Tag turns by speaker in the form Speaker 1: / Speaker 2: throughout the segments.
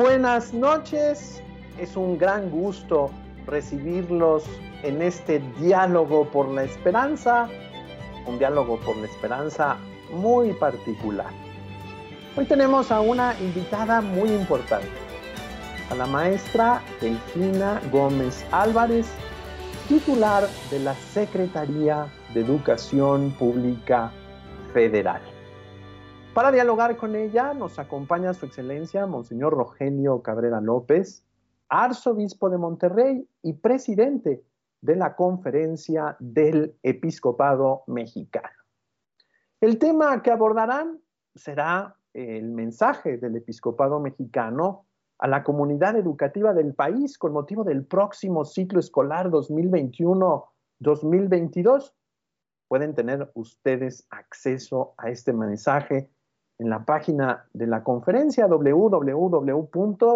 Speaker 1: buenas noches. Es un gran gusto recibirlos en este diálogo por la esperanza, un diálogo por la esperanza muy particular. Hoy tenemos a una invitada muy importante, a la maestra Delfina Gómez Álvarez, titular de la Secretaría de Educación Pública Federal. Para dialogar con ella nos acompaña su excelencia, Monseñor Rogelio Cabrera López, arzobispo de Monterrey y presidente de la Conferencia del Episcopado Mexicano. El tema que abordarán será el mensaje del Episcopado Mexicano a la comunidad educativa del país con motivo del próximo ciclo escolar 2021-2022. Pueden tener ustedes acceso a este mensaje en la página de la conferencia www.sem.org.mx.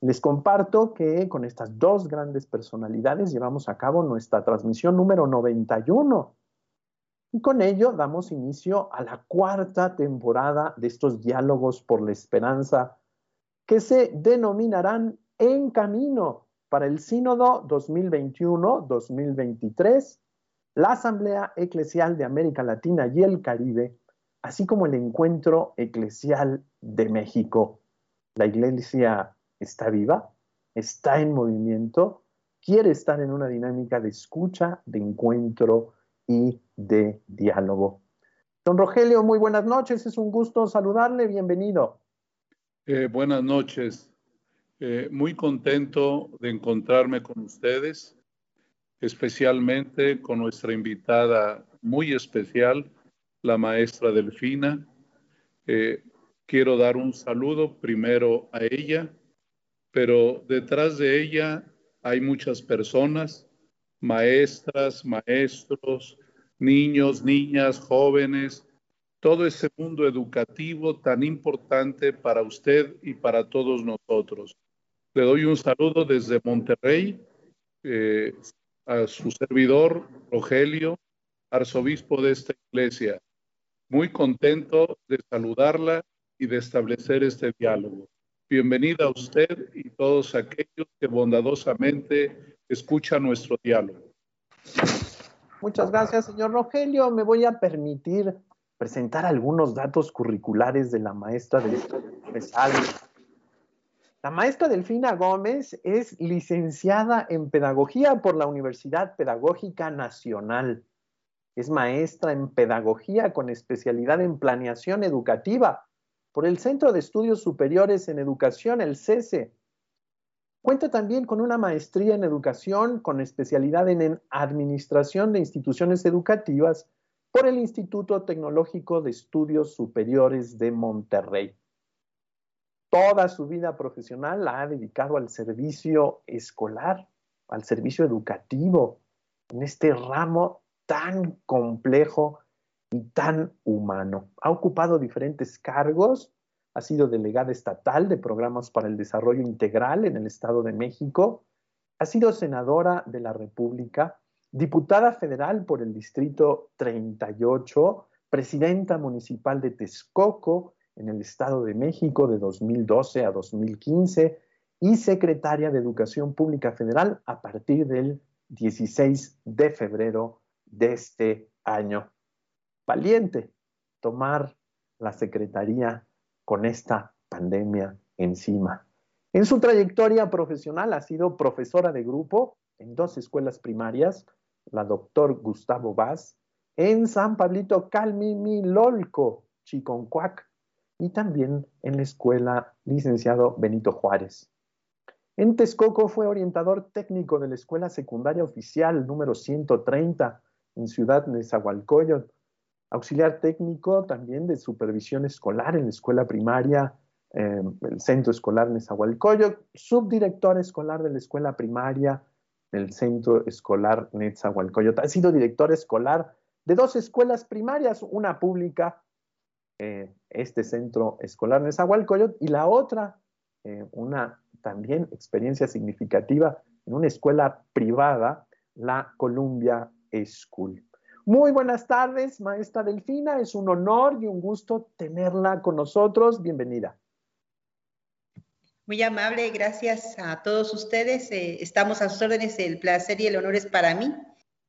Speaker 1: Les comparto que con estas dos grandes personalidades llevamos a cabo nuestra transmisión número 91 y con ello damos inicio a la cuarta temporada de estos diálogos por la esperanza que se denominarán En Camino para el Sínodo 2021-2023, la Asamblea Eclesial de América Latina y el Caribe, así como el Encuentro Eclesial de México. La Iglesia está viva, está en movimiento, quiere estar en una dinámica de escucha, de encuentro y de diálogo. Don Rogelio, muy buenas noches, es un gusto saludarle, bienvenido.
Speaker 2: Eh, buenas noches, eh, muy contento de encontrarme con ustedes, especialmente con nuestra invitada muy especial, la maestra Delfina. Eh, quiero dar un saludo primero a ella, pero detrás de ella hay muchas personas, maestras, maestros, niños, niñas, jóvenes, todo ese mundo educativo tan importante para usted y para todos nosotros. Le doy un saludo desde Monterrey eh, a su servidor, Rogelio, arzobispo de esta iglesia. Muy contento de saludarla y de establecer este diálogo. Bienvenida a usted y todos aquellos que bondadosamente escuchan nuestro diálogo.
Speaker 1: Muchas gracias, señor Rogelio. Me voy a permitir presentar algunos datos curriculares de la maestra de Salud. La maestra Delfina Gómez es licenciada en Pedagogía por la Universidad Pedagógica Nacional. Es maestra en Pedagogía con especialidad en Planeación Educativa por el Centro de Estudios Superiores en Educación, el CESE. Cuenta también con una maestría en Educación con especialidad en Administración de Instituciones Educativas por el Instituto Tecnológico de Estudios Superiores de Monterrey toda su vida profesional la ha dedicado al servicio escolar, al servicio educativo, en este ramo tan complejo y tan humano. Ha ocupado diferentes cargos, ha sido delegada estatal de programas para el desarrollo integral en el Estado de México, ha sido senadora de la República, diputada federal por el Distrito 38, presidenta municipal de Texcoco, en el Estado de México de 2012 a 2015 y secretaria de Educación Pública Federal a partir del 16 de febrero de este año. Valiente tomar la secretaría con esta pandemia encima. En su trayectoria profesional ha sido profesora de grupo en dos escuelas primarias, la doctor Gustavo Vaz, en San Pablito Calmimilolco, Chiconcuac, y también en la escuela licenciado Benito Juárez. En Texcoco fue orientador técnico de la Escuela Secundaria Oficial número 130 en Ciudad Nezahualcóyotl, auxiliar técnico también de supervisión escolar en la escuela primaria, eh, el Centro Escolar Nezahualcóyotl, subdirector escolar de la escuela primaria del Centro Escolar Nezahualcóyotl. Ha sido director escolar de dos escuelas primarias, una pública eh, este centro escolar Nezahualcóyotl y la otra, eh, una también experiencia significativa en una escuela privada, la Columbia School. Muy buenas tardes, maestra Delfina. Es un honor y un gusto tenerla con nosotros. Bienvenida.
Speaker 3: Muy amable, gracias a todos ustedes. Eh, estamos a sus órdenes. El placer y el honor es para mí.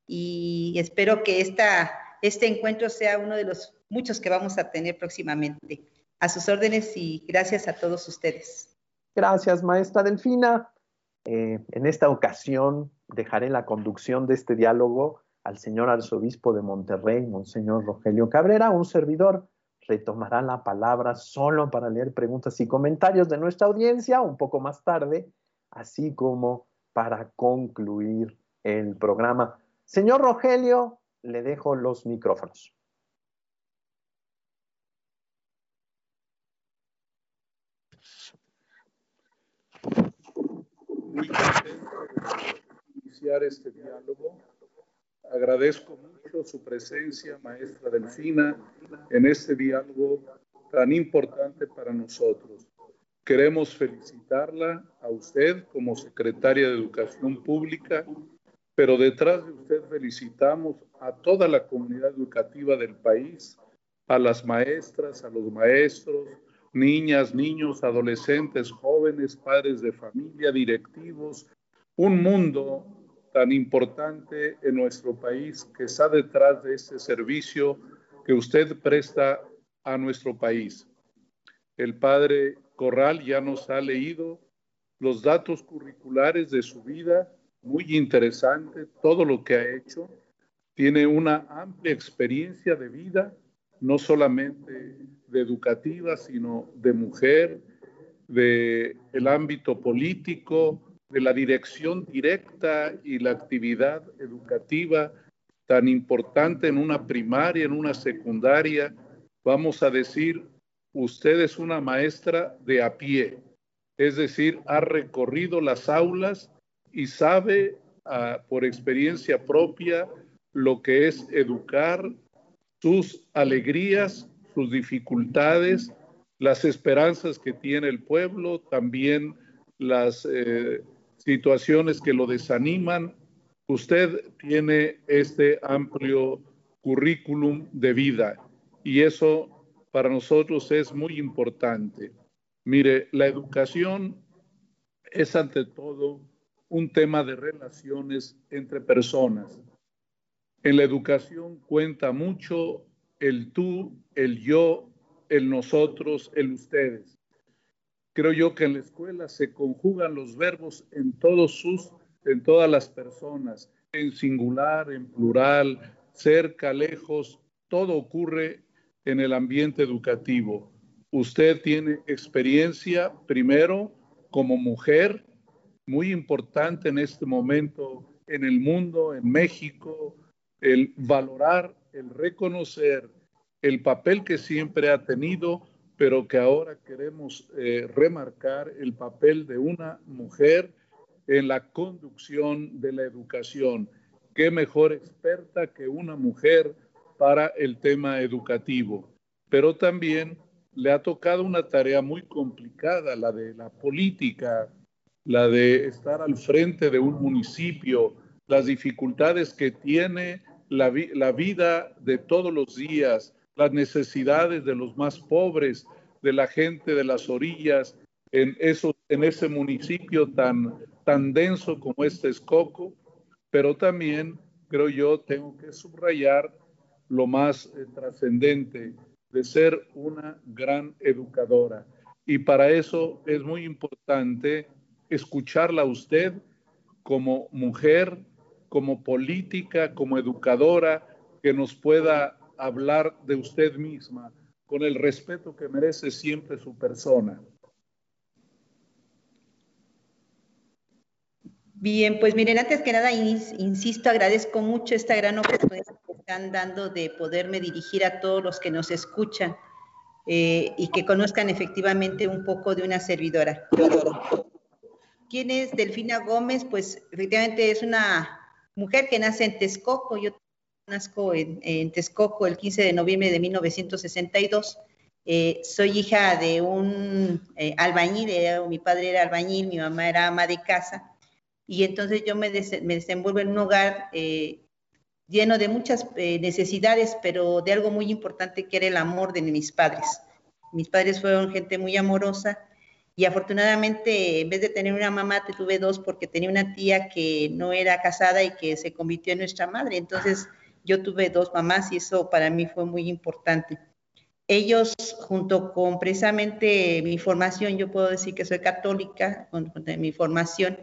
Speaker 3: Y espero que esta, este encuentro sea uno de los muchos que vamos a tener próximamente. A sus órdenes y gracias a todos ustedes.
Speaker 1: Gracias, maestra Delfina. Eh, en esta ocasión dejaré la conducción de este diálogo al señor arzobispo de Monterrey, Monseñor Rogelio Cabrera, un servidor retomará la palabra solo para leer preguntas y comentarios de nuestra audiencia un poco más tarde, así como para concluir el programa. Señor Rogelio, le dejo los micrófonos.
Speaker 2: Muy contento de iniciar este diálogo Agradezco mucho su presencia, maestra Delfina, en este diálogo tan importante para nosotros. Queremos felicitarla a usted como secretaria de Educación Pública, pero detrás de usted felicitamos a toda la comunidad educativa del país, a las maestras, a los maestros, niñas, niños, adolescentes, jóvenes, padres de familia, directivos, un mundo tan importante en nuestro país que está detrás de este servicio que usted presta a nuestro país. El padre Corral ya nos ha leído los datos curriculares de su vida, muy interesante, todo lo que ha hecho. Tiene una amplia experiencia de vida, no solamente de educativa, sino de mujer, de el ámbito político, de la dirección directa y la actividad educativa tan importante en una primaria, en una secundaria, vamos a decir, usted es una maestra de a pie, es decir, ha recorrido las aulas y sabe ah, por experiencia propia lo que es educar, sus alegrías, sus dificultades, las esperanzas que tiene el pueblo, también las eh, situaciones que lo desaniman, usted tiene este amplio currículum de vida y eso para nosotros es muy importante. Mire, la educación es ante todo un tema de relaciones entre personas. En la educación cuenta mucho el tú, el yo, el nosotros, el ustedes creo yo que en la escuela se conjugan los verbos en todos sus, en todas las personas, en singular, en plural, cerca, lejos, todo ocurre en el ambiente educativo. Usted tiene experiencia primero como mujer, muy importante en este momento en el mundo, en México, el valorar, el reconocer el papel que siempre ha tenido pero que ahora queremos eh, remarcar el papel de una mujer en la conducción de la educación. ¿Qué mejor experta que una mujer para el tema educativo? Pero también le ha tocado una tarea muy complicada, la de la política, la de estar al frente de un municipio, las dificultades que tiene la, vida de todos los días, las necesidades de los más pobres, de la gente de las orillas, en, eso, en ese municipio tan, tan denso como este Escoco, pero también creo yo tengo que subrayar lo más eh, trascendente de ser una gran educadora. Y para eso es muy importante escucharla a usted como mujer, como política, como educadora, que nos pueda hablar de usted misma, con el respeto que merece siempre su persona.
Speaker 3: Bien, pues miren, antes que nada, insisto, agradezco mucho esta gran oportunidad que están dando de poderme dirigir a todos los que nos escuchan eh, y que conozcan efectivamente un poco de una servidora. ¿Quién es Delfina Gómez? Pues efectivamente es una mujer que nace en Texcoco. Yo nazco en, en, Texcoco el 15 de noviembre de 1962. Eh, soy hija de un eh, albañil, mi padre era albañil, mi mamá era ama de casa, y entonces yo me, desenvuelvo en un hogar eh, lleno de muchas necesidades, pero de algo muy importante que era el amor de mis padres. Mis padres fueron gente muy amorosa y afortunadamente en vez de tener una mamá, te tuve dos porque tenía una tía que no era casada y que se convirtió en nuestra madre. Entonces yo tuve dos mamás y eso para mí fue muy importante. Ellos, junto con precisamente mi formación, yo puedo decir que soy católica, con, mi formación,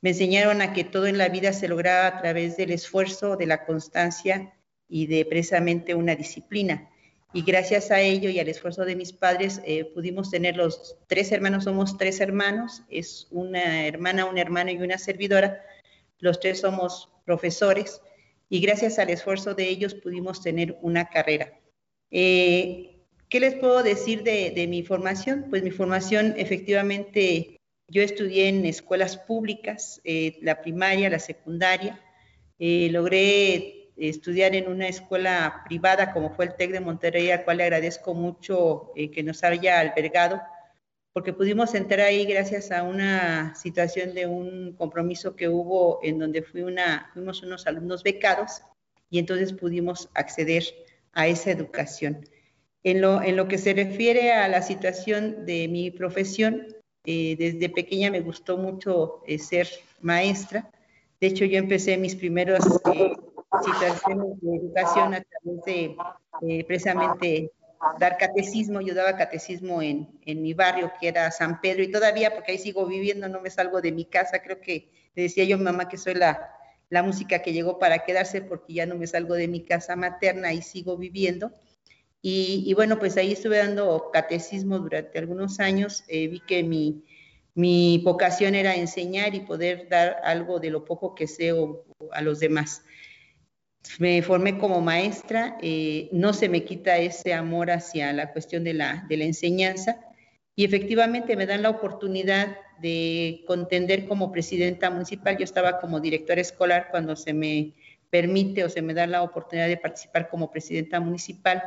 Speaker 3: me enseñaron a que todo en la vida se lograba a través del esfuerzo, de la constancia y de precisamente una disciplina. Y gracias a ello y al esfuerzo de mis padres eh, pudimos tener los tres hermanos, somos tres hermanos, es una hermana, un hermano y una servidora. Los tres somos profesores y gracias al esfuerzo de ellos pudimos tener una carrera. Eh, ¿Qué les puedo decir de mi formación? Pues mi formación efectivamente yo estudié en escuelas públicas, eh, la primaria, la secundaria. Eh, logré estudiar en una escuela privada como fue el TEC de Monterrey, al cual le agradezco mucho eh, que nos haya albergado, porque pudimos entrar ahí gracias a una situación de un compromiso que hubo en donde fui una, fuimos unos alumnos becados y entonces pudimos acceder a esa educación. En lo, en lo que se refiere a la situación de mi profesión, eh, desde pequeña me gustó mucho eh, ser maestra. De hecho, yo empecé mis primeras eh, situaciones de educación a través de precisamente dar catecismo. Yo daba catecismo en, en, mi barrio, que era San Pedro, y todavía, porque ahí sigo viviendo, no me salgo de mi casa. Creo que decía yo mamá que soy la, la música que llegó para quedarse, porque ya no me salgo de mi casa materna y sigo viviendo. Y, bueno, pues ahí estuve dando catecismo durante algunos años. Eh, vi que mi, mi, vocación era enseñar y poder dar algo de lo poco que sé a los demás. Me formé como maestra, eh, no se me quita ese amor hacia la cuestión de la, de la enseñanza y efectivamente me dan la oportunidad de contender como presidenta municipal. Yo estaba como directora escolar cuando se me permite o se me da la oportunidad de participar como presidenta municipal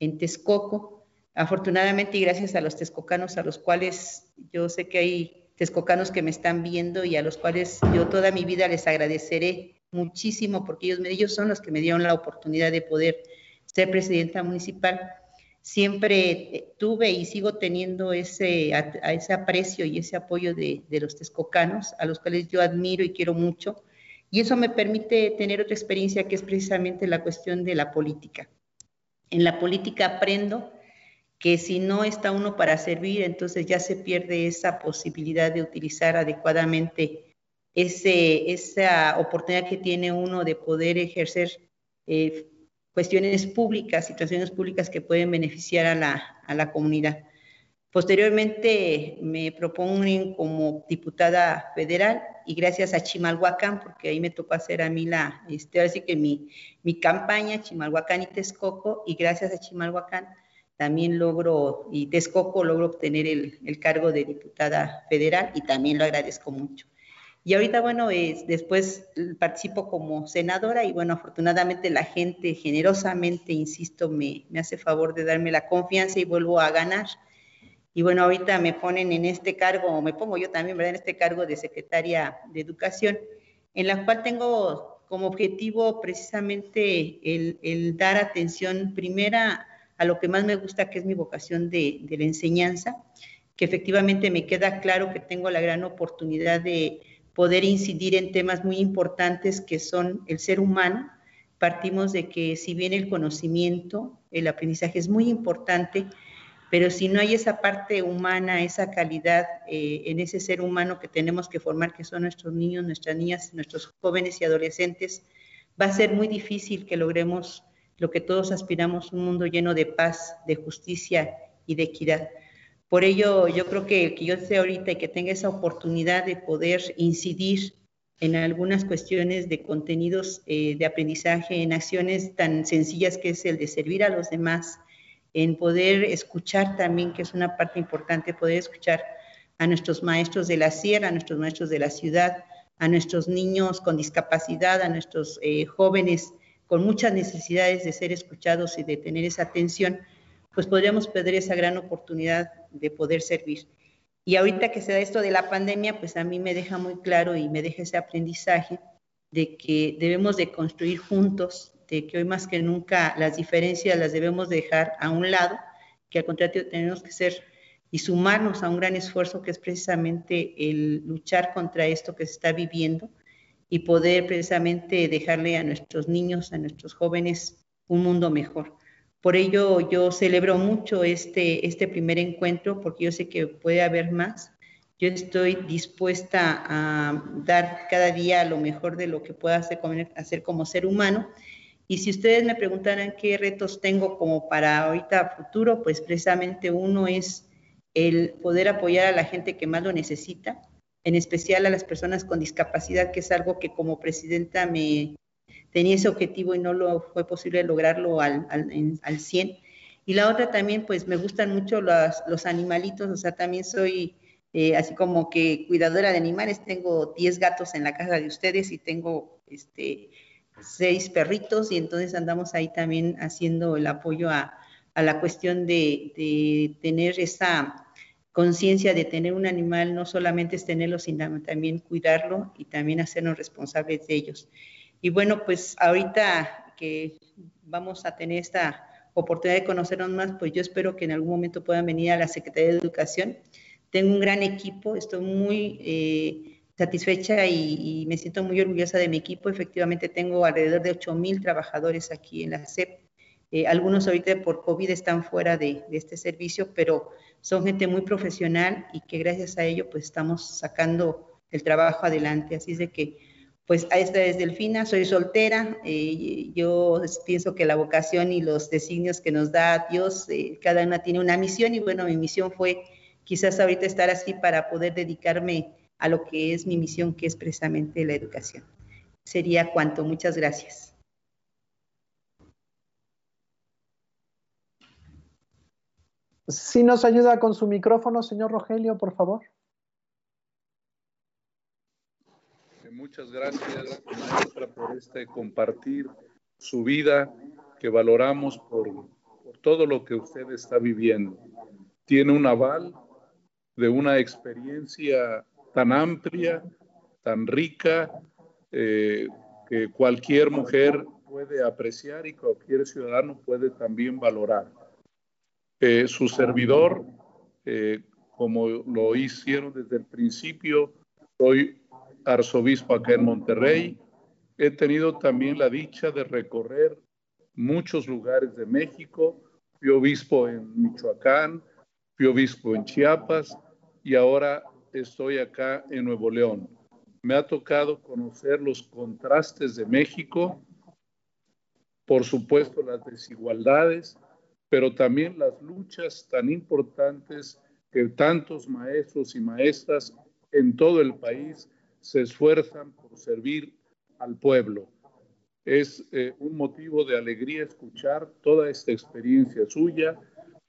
Speaker 3: en Texcoco. Afortunadamente y gracias a los texcocanos a los cuales yo sé que hay texcocanos que me están viendo y a los cuales yo toda mi vida les agradeceré muchísimo porque ellos, ellos son los que me dieron la oportunidad de poder ser presidenta municipal. Siempre tuve y sigo teniendo ese, ese aprecio y ese apoyo de, de los texcocanos, a los cuales yo admiro y quiero mucho. Y eso me permite tener otra experiencia que es precisamente la cuestión de la política. En la política aprendo que si no está uno para servir, entonces ya se pierde esa posibilidad de utilizar adecuadamente esa oportunidad que tiene uno de poder ejercer eh, cuestiones públicas, situaciones públicas que pueden beneficiar a la, a la comunidad. Posteriormente me proponen como diputada federal y gracias a Chimalhuacán, porque ahí me tocó hacer a mí la, este, así que mi, mi campaña, Chimalhuacán y Texcoco, y gracias a Chimalhuacán también logro, y Texcoco logro obtener el, el cargo de diputada federal y también lo agradezco mucho. Y ahorita, bueno, es, después participo como senadora y bueno, afortunadamente la gente generosamente, insisto, me, me hace favor de darme la confianza y vuelvo a ganar. Y bueno, ahorita me ponen en este cargo, o me pongo yo también, ¿verdad? En este cargo de secretaria de Educación, en la cual tengo como objetivo precisamente el, dar atención primera a lo que más me gusta, que es mi vocación de, de la enseñanza, que efectivamente me queda claro que tengo la gran oportunidad de poder incidir en temas muy importantes que son el ser humano. Partimos de que si bien el conocimiento, el aprendizaje es muy importante, pero si no hay esa parte humana, esa calidad eh, en ese ser humano que tenemos que formar, que son nuestros niños, nuestras niñas, nuestros jóvenes y adolescentes, va a ser muy difícil que logremos lo que todos aspiramos, un mundo lleno de paz, de justicia y de equidad. Por ello, yo creo que el que yo esté ahorita y que tenga esa oportunidad de poder incidir en algunas cuestiones de contenidos eh, de aprendizaje, en acciones tan sencillas que es el de servir a los demás, en poder escuchar también, que es una parte importante, poder escuchar a nuestros maestros de la sierra, a nuestros maestros de la ciudad, a nuestros niños con discapacidad, a nuestros eh, jóvenes con muchas necesidades de ser escuchados y de tener esa atención, pues podríamos perder esa gran oportunidad de poder servir. Y ahorita que se da esto de la pandemia, pues a mí me deja muy claro y me deja ese aprendizaje de que debemos de construir juntos, de que hoy más que nunca las diferencias las debemos dejar a un lado, que al contrario tenemos que ser y sumarnos a un gran esfuerzo que es precisamente el luchar contra esto que se está viviendo y poder precisamente dejarle a nuestros niños, a nuestros jóvenes un mundo mejor. Por ello yo celebro mucho este, este primer encuentro porque yo sé que puede haber más. Yo estoy dispuesta a dar cada día lo mejor de lo que pueda hacer, hacer como ser humano. Y si ustedes me preguntaran qué retos tengo como para ahorita futuro, pues precisamente uno es el poder apoyar a la gente que más lo necesita, en especial a las personas con discapacidad, que es algo que como presidenta me, tenía ese objetivo y no lo fue posible lograrlo al, al, 100. Y la otra también, pues me gustan mucho los, los animalitos, o sea, también soy eh, así como que cuidadora de animales, tengo 10 gatos en la casa de ustedes y tengo este, seis perritos y entonces andamos ahí también haciendo el apoyo a, a la cuestión de, de tener esa conciencia de tener un animal, no solamente es tenerlo, sino también cuidarlo y también hacernos responsables de ellos. Y bueno, pues ahorita que vamos a tener esta oportunidad de conocernos más, pues yo espero que en algún momento puedan venir a la Secretaría de Educación. Tengo un gran equipo, estoy muy eh, satisfecha y, me siento muy orgullosa de mi equipo. Efectivamente, tengo alrededor de 8 mil trabajadores aquí en la SEP. Eh, algunos ahorita por COVID están fuera de, este servicio, pero son gente muy profesional y que gracias a ello pues estamos sacando el trabajo adelante. Así es de que pues esta es Delfina, soy soltera, eh, yo pienso que la vocación y los designios que nos da Dios, eh, cada una tiene una misión y bueno, mi misión fue quizás ahorita estar así para poder dedicarme a lo que es mi misión, que es precisamente la educación. Sería cuanto, muchas gracias.
Speaker 1: Si nos ayuda con su micrófono, señor Rogelio, por favor.
Speaker 2: Muchas gracias, maestra, por este compartir su vida que valoramos por, todo lo que usted está viviendo. Tiene un aval de una experiencia tan amplia, tan rica, eh, que cualquier mujer puede apreciar y cualquier ciudadano puede también valorar. Eh, su servidor, eh, como lo hicieron desde el principio, soy arzobispo acá en Monterrey. He tenido también la dicha de recorrer muchos lugares de México. Fui obispo en Michoacán, fui obispo en Chiapas y ahora estoy acá en Nuevo León. Me ha tocado conocer los contrastes de México, por supuesto las desigualdades, pero también las luchas tan importantes que tantos maestros y maestras en todo el país se esfuerzan por servir al pueblo. Es eh, un motivo de alegría escuchar toda esta experiencia suya,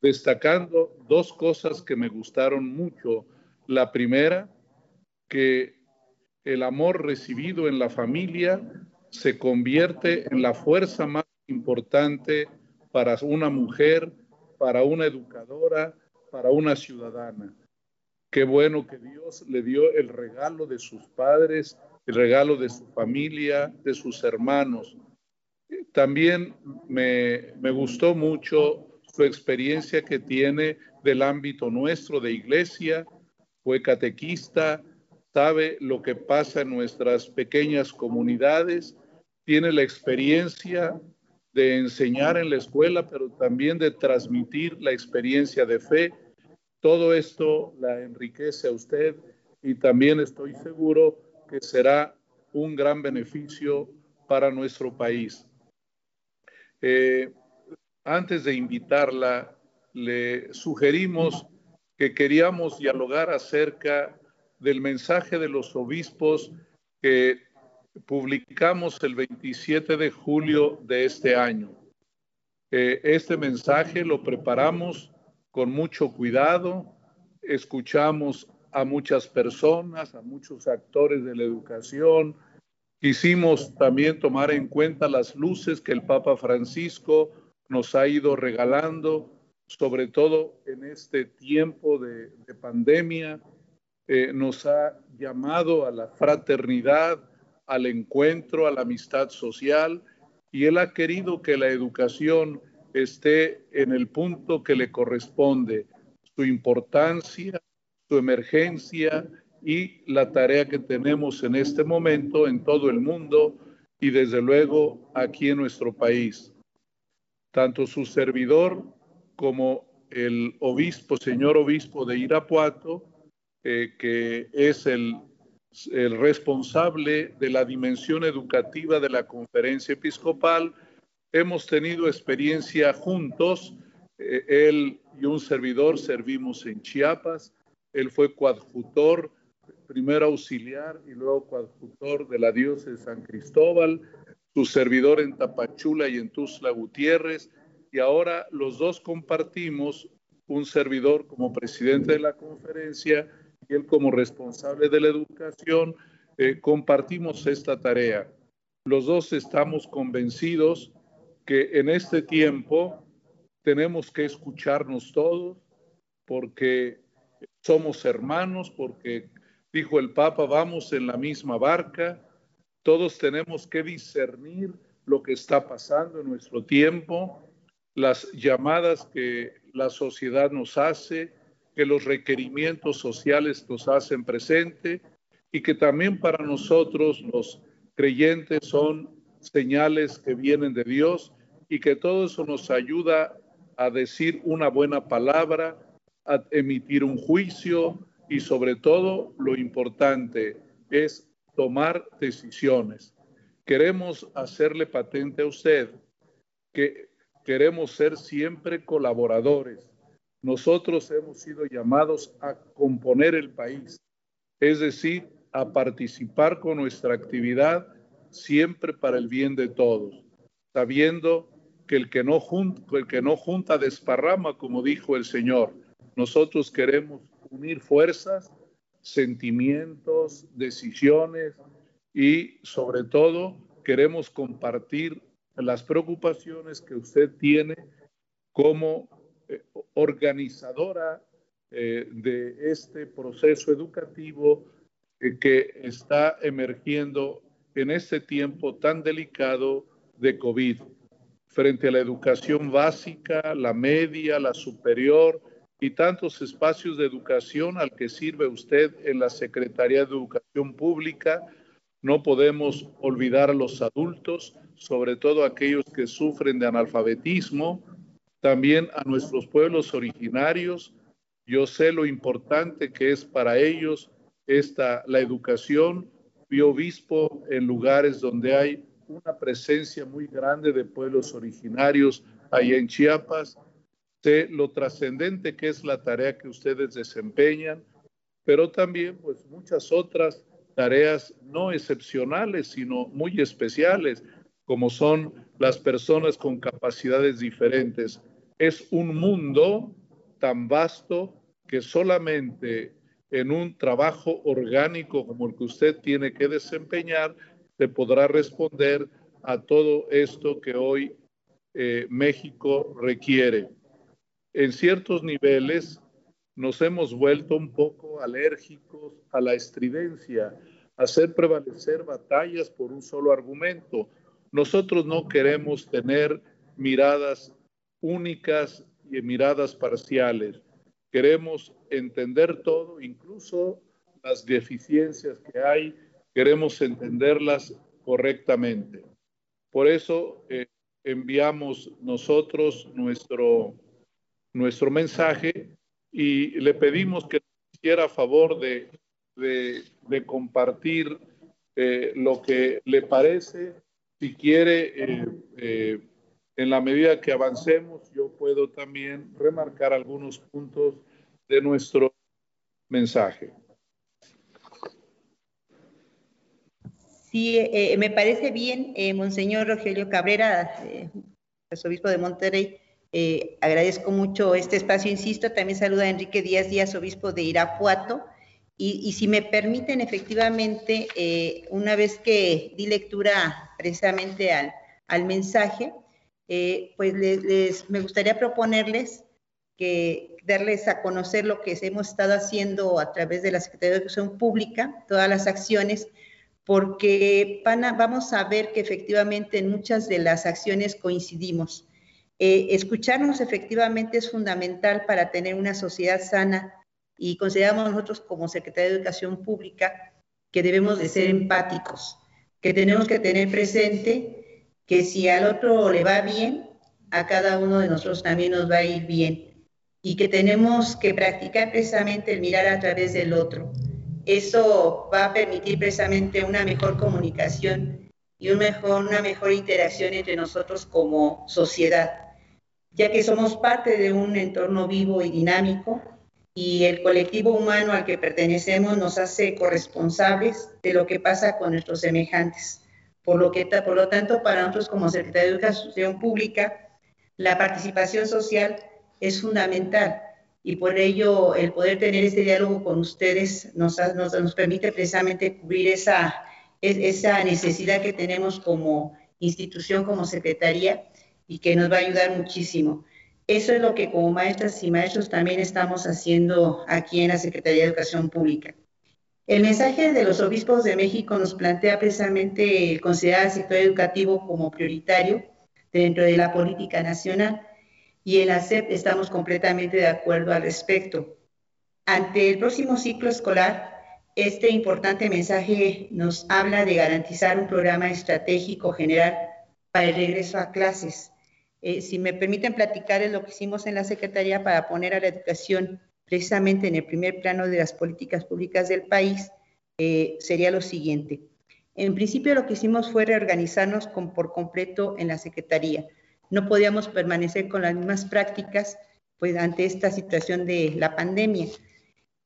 Speaker 2: destacando dos cosas que me gustaron mucho. La primera, que el amor recibido en la familia se convierte en la fuerza más importante para una mujer, para una educadora, para una ciudadana. Qué bueno que Dios le dio el regalo de sus padres, el regalo de su familia, de sus hermanos. También me, me gustó mucho su experiencia que tiene del ámbito nuestro de iglesia, fue catequista, sabe lo que pasa en nuestras pequeñas comunidades, tiene la experiencia de enseñar en la escuela, pero también de transmitir la experiencia de fe todo esto la enriquece a usted y también estoy seguro que será un gran beneficio para nuestro país. Eh, antes de invitarla, le sugerimos que queríamos dialogar acerca del mensaje de los obispos que publicamos el 27 de julio de este año. Eh, este mensaje lo preparamos con mucho cuidado, escuchamos a muchas personas, a muchos actores de la educación. Quisimos también tomar en cuenta las luces que el Papa Francisco nos ha ido regalando, sobre todo en este tiempo de, pandemia. Eh, nos ha llamado a la fraternidad, al encuentro, a la amistad social, y él ha querido que la educación esté en el punto que le corresponde, su importancia, su emergencia y la tarea que tenemos en este momento en todo el mundo y desde luego aquí en nuestro país. Tanto su servidor como el obispo, señor obispo de Irapuato, eh, que es el, el responsable de la dimensión educativa de la conferencia episcopal, hemos tenido experiencia juntos. Eh, él y un servidor servimos en Chiapas. Él fue coadjutor, primero auxiliar y luego coadjutor de la diócesis de San Cristóbal, su servidor en Tapachula y en Tuzla Gutiérrez. Y ahora los dos compartimos un servidor como presidente de la conferencia y él como responsable de la educación. Eh, compartimos esta tarea. Los dos estamos convencidos que en este tiempo tenemos que escucharnos todos porque somos hermanos, porque dijo el Papa, vamos en la misma barca, todos tenemos que discernir lo que está pasando en nuestro tiempo, las llamadas que la sociedad nos hace, que los requerimientos sociales nos hacen presente y que también para nosotros los creyentes son señales que vienen de Dios y que todo eso nos ayuda a decir una buena palabra, a emitir un juicio y sobre todo lo importante es tomar decisiones. Queremos hacerle patente a usted que queremos ser siempre colaboradores. Nosotros hemos sido llamados a componer el país, es decir, a participar con nuestra actividad siempre para el bien de todos, sabiendo que el que no junta, el que no junta desparrama, como dijo el Señor. Nosotros queremos unir fuerzas, sentimientos, decisiones y sobre todo queremos compartir las preocupaciones que usted tiene como eh, organizadora eh, de este proceso educativo eh, que está emergiendo en este tiempo tan delicado de COVID frente a la educación básica, la media, la superior y tantos espacios de educación al que sirve usted en la Secretaría de Educación Pública. No podemos olvidar a los adultos, sobre todo aquellos que sufren de analfabetismo, también a nuestros pueblos originarios. Yo sé lo importante que es para ellos esta la educación. Fui obispo en lugares donde hay una presencia muy grande de pueblos originarios ahí en Chiapas, sé lo trascendente que es la tarea que ustedes desempeñan, pero también pues muchas otras tareas no excepcionales, sino muy especiales, como son las personas con capacidades diferentes. Es un mundo tan vasto que solamente en un trabajo orgánico como el que usted tiene que desempeñar, se podrá responder a todo esto que hoy eh, México requiere. En ciertos niveles nos hemos vuelto un poco alérgicos a la estridencia, a hacer prevalecer batallas por un solo argumento. Nosotros no queremos tener miradas únicas y miradas parciales. Queremos entender todo, incluso las deficiencias que hay queremos entenderlas correctamente. Por eso eh, enviamos nosotros nuestro, nuestro mensaje y le pedimos que hiciera favor de, de, compartir eh, lo que le parece. Si quiere, eh, en la medida que avancemos, yo puedo también remarcar algunos puntos de nuestro mensaje.
Speaker 3: Sí, eh, me parece bien, eh, Monseñor Rogelio Cabrera, eh, arzobispo de Monterrey. agradezco mucho este espacio, insisto. También saluda a Enrique Díaz Díaz, obispo de Irapuato. Y, si me permiten, efectivamente, una vez que di lectura precisamente al, mensaje, pues me gustaría proponerles que darles a conocer lo que hemos estado haciendo a través de la Secretaría de Educación Pública, todas las acciones porque vamos a ver que efectivamente en muchas de las acciones coincidimos. Eh, escucharnos efectivamente es fundamental para tener una sociedad sana y consideramos nosotros como Secretaría de Educación Pública que debemos de ser empáticos, que tenemos que tener presente que si al otro le va bien, a cada uno de nosotros también nos va a ir bien y que tenemos que practicar precisamente el mirar a través del otro. Eso va a permitir precisamente una mejor comunicación y un mejor, una mejor interacción entre nosotros como sociedad, ya que somos parte de un entorno vivo y dinámico y el colectivo humano al que pertenecemos nos hace corresponsables de lo que pasa con nuestros semejantes. Por lo, que, por lo tanto, para nosotros como Secretaría de Educación Pública, la participación social es fundamental y por ello el poder tener este diálogo con ustedes nos, nos, nos permite precisamente cubrir esa, esa necesidad que tenemos como institución, como secretaría y que nos va a ayudar muchísimo. Eso es lo que como maestras y maestros también estamos haciendo aquí en la Secretaría de Educación Pública. El mensaje de los obispos de México nos plantea precisamente considerar el sector educativo como prioritario dentro de la política nacional y en la SEP estamos completamente de acuerdo al respecto. Ante el próximo ciclo escolar, este importante mensaje nos habla de garantizar un programa estratégico general para el regreso a clases eh, si me permiten platicar es lo que hicimos en la Secretaría para poner a la educación precisamente en el primer plano de las políticas públicas del país, eh, sería lo siguiente. En principio lo que hicimos fue reorganizarnos por completo en la Secretaría. No podíamos permanecer con las mismas prácticas pues, ante esta situación de la pandemia.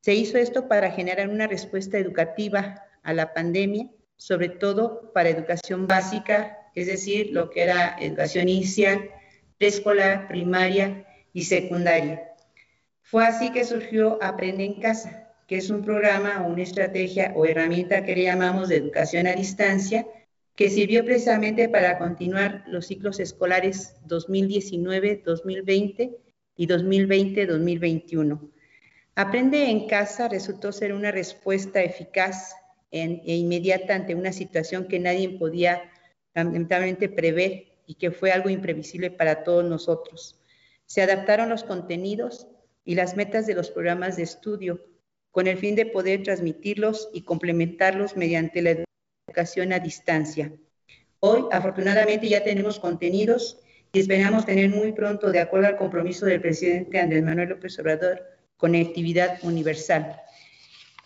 Speaker 3: Se hizo esto para generar una respuesta educativa a la pandemia, sobre todo para educación básica, es decir, lo que era educación inicial, preescolar, primaria y secundaria. Fue así que surgió Aprende en Casa, que es un programa o una estrategia o herramienta que le llamamos de educación a distancia, que sirvió precisamente para continuar los ciclos escolares 2019-2020 y 2020-2021. Aprende en casa resultó ser una respuesta eficaz e inmediata ante una situación que nadie podía lamentablemente prever y que fue algo imprevisible para todos nosotros. Se adaptaron los contenidos y las metas de los programas de estudio con el fin de poder transmitirlos y complementarlos mediante la educación a distancia. Hoy, afortunadamente, ya tenemos contenidos y esperamos tener muy pronto, de acuerdo al compromiso del presidente Andrés Manuel López Obrador, conectividad universal.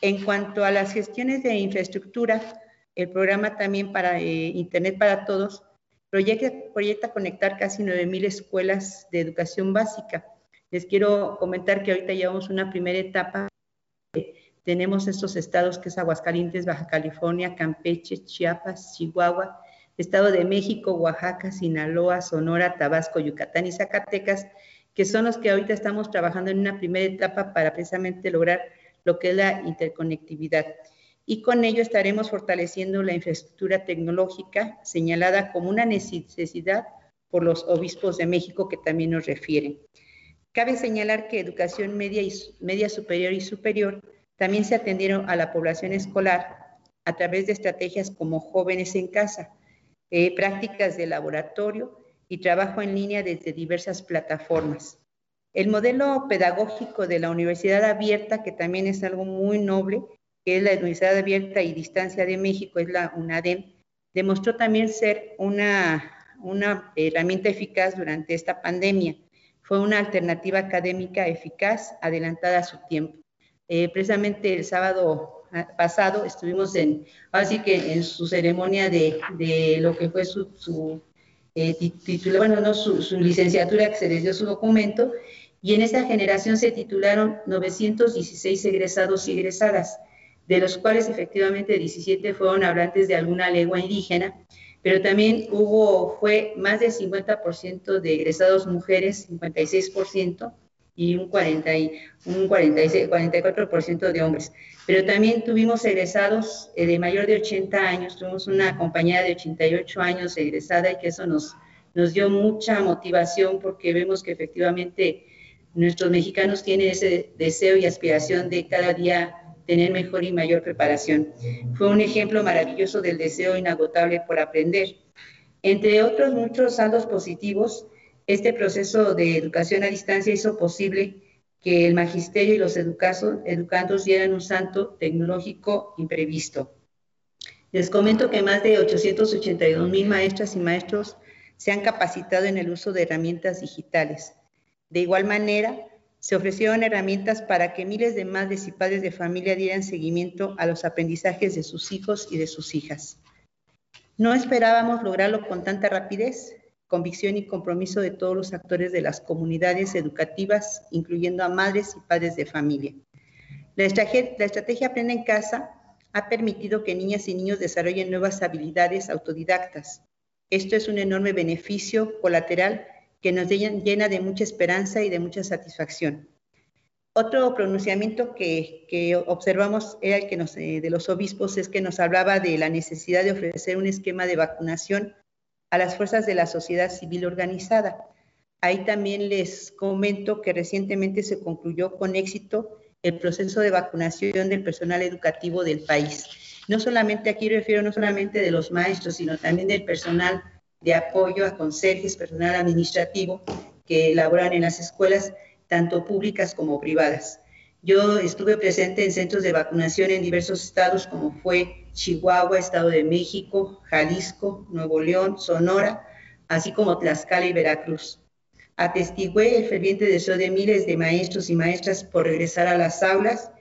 Speaker 3: En cuanto a las gestiones de infraestructura, el programa también para eh, Internet para Todos proyecta, conectar casi 9.000 escuelas de educación básica. Les quiero comentar que ahorita llevamos una primera etapa. Tenemos estos estados que es Aguascalientes, Baja California, Campeche, Chiapas, Chihuahua, Estado de México, Oaxaca, Sinaloa, Sonora, Tabasco, Yucatán y Zacatecas, que son los que ahorita estamos trabajando en una primera etapa para precisamente lograr lo que es la interconectividad y con ello estaremos fortaleciendo la infraestructura tecnológica señalada como una necesidad por los obispos de México que también nos refieren. Cabe señalar que educación media, y, media superior y superior también se atendieron a la población escolar a través de estrategias como jóvenes en casa, eh, prácticas de laboratorio y trabajo en línea desde diversas plataformas. El modelo pedagógico de la universidad abierta, que también es algo muy noble, que es la Universidad Abierta y Distancia de México, es la UNADEM, demostró también ser una, una herramienta eficaz durante esta pandemia. Fue una alternativa académica eficaz, adelantada a su tiempo. Eh, precisamente el sábado pasado estuvimos en, así que en su ceremonia de, de lo que fue su, su eh, bueno, no, su, su, licenciatura que se les dio su documento, y en esta generación se titularon 916 egresados y egresadas de los cuales efectivamente 17 fueron hablantes de alguna lengua indígena, pero también hubo, fue más del 50% de egresados mujeres, 56%, y un, 40 y, un 46, 44% de hombres. Pero también tuvimos egresados eh, de mayor de 80 años, tuvimos una compañera de 88 años egresada y que eso nos, nos dio mucha motivación porque vemos que efectivamente nuestros mexicanos tienen ese deseo y aspiración de cada día tener mejor y mayor preparación. Fue un ejemplo maravilloso del deseo inagotable por aprender. Entre otros muchos saldos positivos, este proceso de educación a distancia hizo posible que el magisterio y los educandos dieran un santo tecnológico imprevisto. Les comento que más de 882 mil maestras y maestros se han capacitado en el uso de herramientas digitales. De igual manera, se ofrecieron herramientas para que miles de madres y padres de familia dieran seguimiento a los aprendizajes de sus hijos y de sus hijas. No esperábamos lograrlo con tanta rapidez, convicción y compromiso de todos los actores de las comunidades educativas, incluyendo a madres y padres de familia. La estrategia, la Aprende en Casa ha permitido que niñas y niños desarrollen nuevas habilidades autodidactas. Esto es un enorme beneficio colateral que nos llena de mucha esperanza y de mucha satisfacción. Otro pronunciamiento que, observamos era el que eh, de los obispos es que nos hablaba de la necesidad de ofrecer un esquema de vacunación a las fuerzas de la sociedad civil organizada. Ahí también les comento que recientemente se concluyó con éxito el proceso de vacunación del personal educativo del país. No solamente aquí refiero, no solamente de los maestros, sino también del personal de apoyo a conserjes, personal administrativo que laboran en las escuelas, tanto públicas como privadas. Yo estuve presente en centros de vacunación en diversos estados como fue Chihuahua, Estado de México, Jalisco, Nuevo León, Sonora, así como Tlaxcala y Veracruz. Atestigué el ferviente deseo de miles de maestros y maestras por regresar a las aulas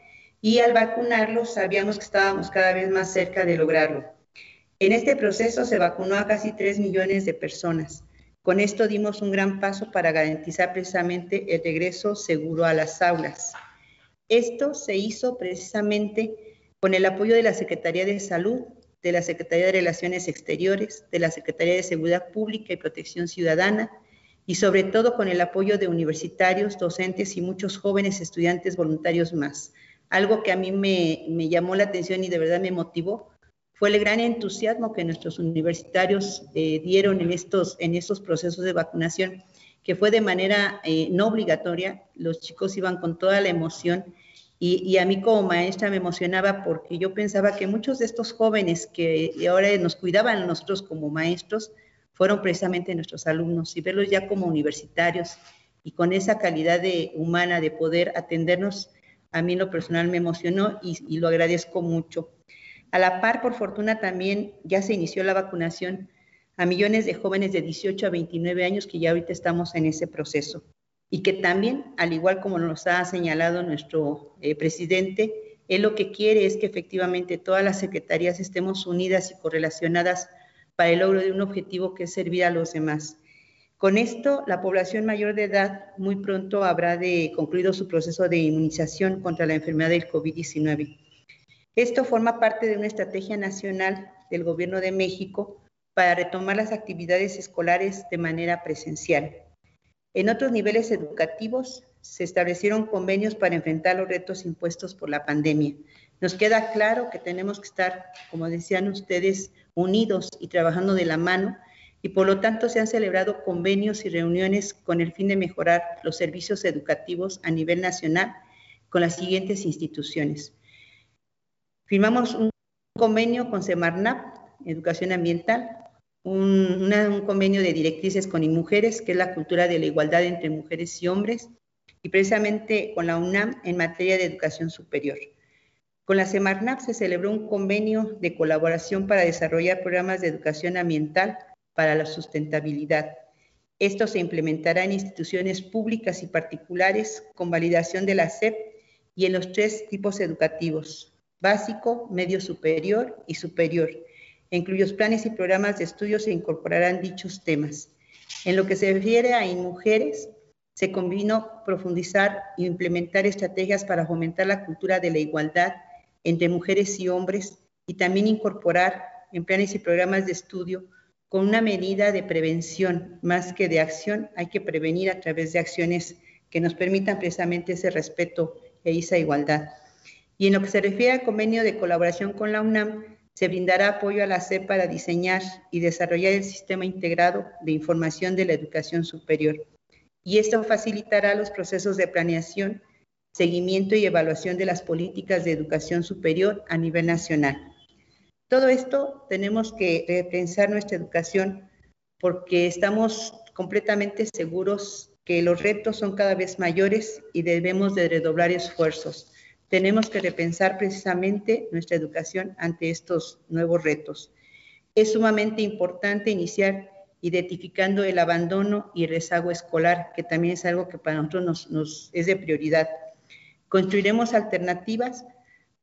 Speaker 3: y al vacunarlos sabíamos que estábamos cada vez más cerca de lograrlo. En este proceso se vacunó a casi 3 millones de personas. Con esto dimos un gran paso para garantizar precisamente el regreso seguro a las aulas. Esto se hizo precisamente con el apoyo de la Secretaría de Salud, de la Secretaría de Relaciones Exteriores, de la Secretaría de Seguridad Pública y Protección Ciudadana, y sobre todo con el apoyo de universitarios, docentes y muchos jóvenes estudiantes voluntarios más. Algo que a mí me, llamó la atención y de verdad me motivó fue el gran entusiasmo que nuestros universitarios eh, dieron en estos procesos de vacunación, que fue de manera eh, no obligatoria. Los chicos iban con toda la emoción y, a mí como maestra me emocionaba porque yo pensaba que muchos de estos jóvenes que ahora nos cuidaban nosotros como maestros fueron precisamente nuestros alumnos y verlos ya como universitarios y con esa calidad de, humana de poder atendernos, a mí lo personal me emocionó y lo agradezco mucho. A la par, por fortuna, también ya se inició la vacunación a millones de jóvenes de 18 a 29 años que ya ahorita estamos en ese proceso. Y que también, al igual como nos ha señalado nuestro eh, presidente, él lo que quiere es que efectivamente todas las secretarías estemos unidas y correlacionadas para el logro de un objetivo que es servir a los demás. Con esto, la población mayor de edad muy pronto habrá de concluido su proceso de inmunización contra la enfermedad del COVID-19. Esto forma parte de una estrategia nacional del Gobierno de México para retomar las actividades escolares de manera presencial. En otros niveles educativos se establecieron convenios para enfrentar los retos impuestos por la pandemia. Nos queda claro que tenemos que estar, como decían ustedes, unidos y trabajando de la mano y por lo tanto se han celebrado convenios y reuniones con el fin de mejorar los servicios educativos a nivel nacional con las siguientes instituciones. Firmamos un convenio con Semarnap, Educación Ambiental, un, convenio de directrices con mujeres, que es la cultura de la igualdad entre mujeres y hombres, y precisamente con la UNAM en materia de educación superior. Con la Semarnap se celebró un convenio de colaboración para desarrollar programas de educación ambiental para la sustentabilidad. Esto se implementará en instituciones públicas y particulares con validación de la SEP y en los tres tipos educativos, básico, medio superior y superior, en cuyos planes y programas de estudio se incorporarán dichos temas. En lo que se refiere a mujeres, se combinó profundizar e implementar estrategias para fomentar la cultura de la igualdad entre mujeres y hombres y también incorporar en planes y programas de estudio con una medida de prevención más que de acción. Hay que prevenir a través de acciones que nos permitan precisamente ese respeto e esa igualdad. Y en lo que se refiere al convenio de colaboración con la UNAM, se brindará apoyo a la SEP para diseñar y desarrollar el sistema integrado de información de la educación superior. Y esto facilitará los procesos de planeación seguimiento y evaluación de las políticas de educación superior a nivel nacional. Todo esto tenemos que repensar nuestra educación porque estamos completamente seguros que los retos son cada vez mayores y debemos de redoblar esfuerzos. Tenemos que repensar precisamente nuestra educación ante estos nuevos retos. Es sumamente importante iniciar identificando el abandono y el rezago escolar, que también es algo que para nosotros nos, nos es de prioridad. Construiremos alternativas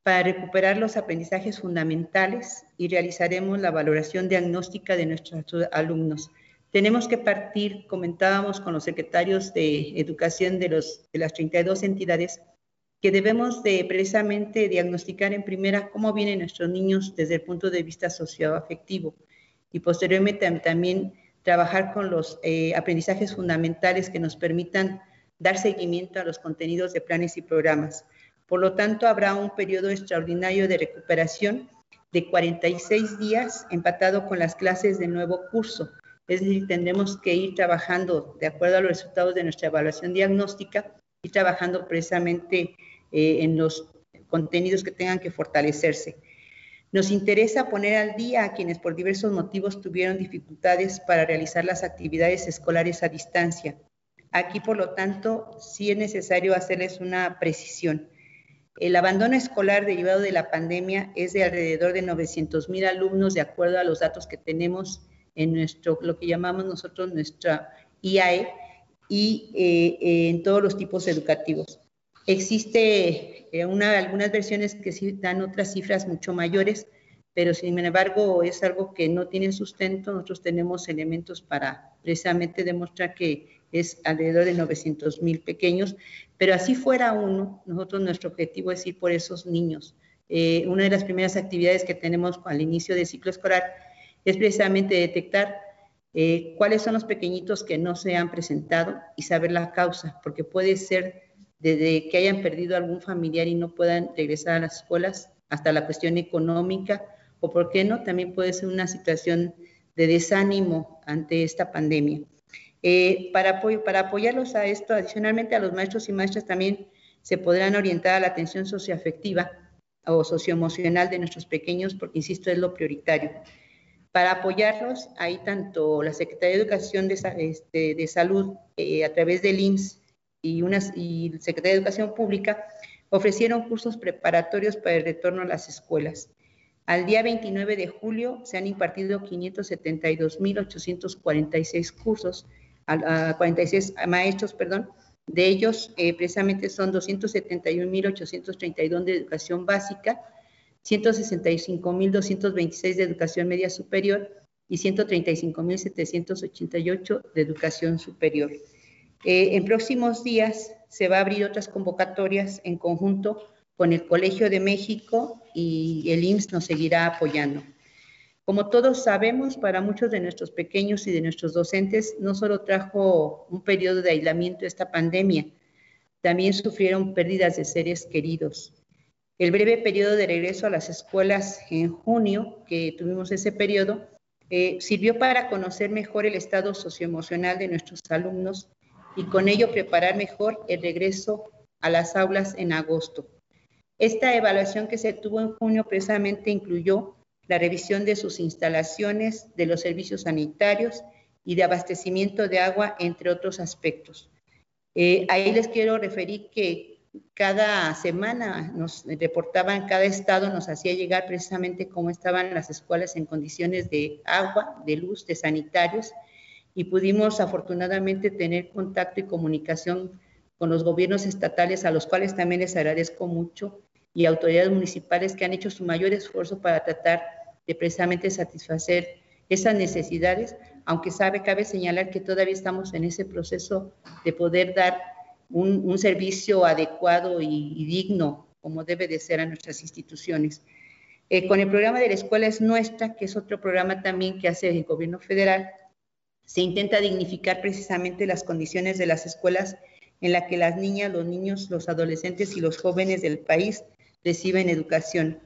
Speaker 3: para recuperar los aprendizajes fundamentales y realizaremos la valoración diagnóstica de nuestros alumnos. Tenemos que partir, comentábamos con los secretarios de educación de, los, de las 32 entidades, que debemos de precisamente diagnosticar en primera cómo vienen nuestros niños desde el punto de vista socioafectivo y posteriormente también trabajar con los eh, aprendizajes fundamentales que nos permitan dar seguimiento a los contenidos de planes y programas. Por lo tanto, habrá un periodo extraordinario de recuperación de 46 días empatado con las clases de nuevo curso. Es decir, tendremos que ir trabajando de acuerdo a los resultados de nuestra evaluación diagnóstica y trabajando precisamente eh, en los contenidos que tengan que fortalecerse. Nos interesa poner al día a quienes por diversos motivos tuvieron dificultades para realizar las actividades escolares a distancia. Aquí, por lo tanto, sí es necesario hacerles una precisión. El abandono escolar derivado de la pandemia es de alrededor de 900 mil alumnos, de acuerdo a los datos que tenemos en nuestro, lo que llamamos nosotros nuestra IAE, y eh, en todos los tipos educativos. Existe eh, una, algunas versiones que sí dan otras cifras mucho mayores, pero sin embargo es algo que no tiene sustento. Nosotros tenemos elementos para precisamente demostrar que es alrededor de 900 mil pequeños, pero así fuera uno, nosotros nuestro objetivo es ir por esos niños. Eh, una de las primeras actividades que tenemos al inicio del ciclo escolar es precisamente detectar eh, cuáles son los pequeñitos que no se han presentado y saber la causa, porque puede ser desde que hayan perdido algún familiar y no puedan regresar a las escuelas, hasta la cuestión económica, o por qué no, también puede ser una situación de desánimo ante esta pandemia. Eh, para, apoyarlos a esto, adicionalmente a los maestros y maestras también se podrán orientar a la atención socioafectiva o socioemocional de nuestros pequeños, porque insisto, es lo prioritario. Para apoyarlos, hay tanto la Secretaría de Educación de, este, de Salud eh, a través del IMSS y, unas, y la Secretaría de Educación Pública ofrecieron cursos preparatorios para el retorno a las escuelas. Al día 29 de julio se han impartido 572.846 cursos, a, 46 maestros, perdón. De ellos, eh, precisamente son 271.832 de educación básica, 165.226 de educación media superior y 135.788 de educación superior. Eh, en próximos días se va a abrir otras convocatorias en conjunto con el Colegio de México y el IMSS nos seguirá apoyando. Como todos sabemos, para muchos de nuestros pequeños y de nuestros docentes no solo trajo un periodo de aislamiento esta pandemia, también sufrieron pérdidas de seres queridos. El breve periodo de regreso a las escuelas en junio, que tuvimos ese periodo, eh, sirvió para conocer mejor el estado socioemocional de nuestros alumnos y con ello preparar mejor el regreso a las aulas en agosto. Esta evaluación que se tuvo en junio precisamente incluyó la revisión de sus instalaciones, de los servicios sanitarios y de abastecimiento de agua, entre otros aspectos. Eh, ahí les quiero referir que cada semana nos reportaban, cada estado nos hacía llegar precisamente cómo estaban las escuelas en condiciones de agua, de luz, de sanitarios, y pudimos afortunadamente tener contacto y comunicación con los gobiernos estatales, a los cuales también les agradezco mucho, y autoridades municipales que han hecho su mayor esfuerzo para tratar de precisamente satisfacer esas necesidades, aunque sabe, cabe señalar que todavía estamos en ese proceso de poder dar un, servicio adecuado y, digno, como debe de ser a nuestras instituciones. Eh, con el programa de la escuela es nuestra, que es otro programa también que hace el gobierno federal, se intenta dignificar precisamente las condiciones de las escuelas en las que las niñas, los niños, los adolescentes y los jóvenes del país reciben educación.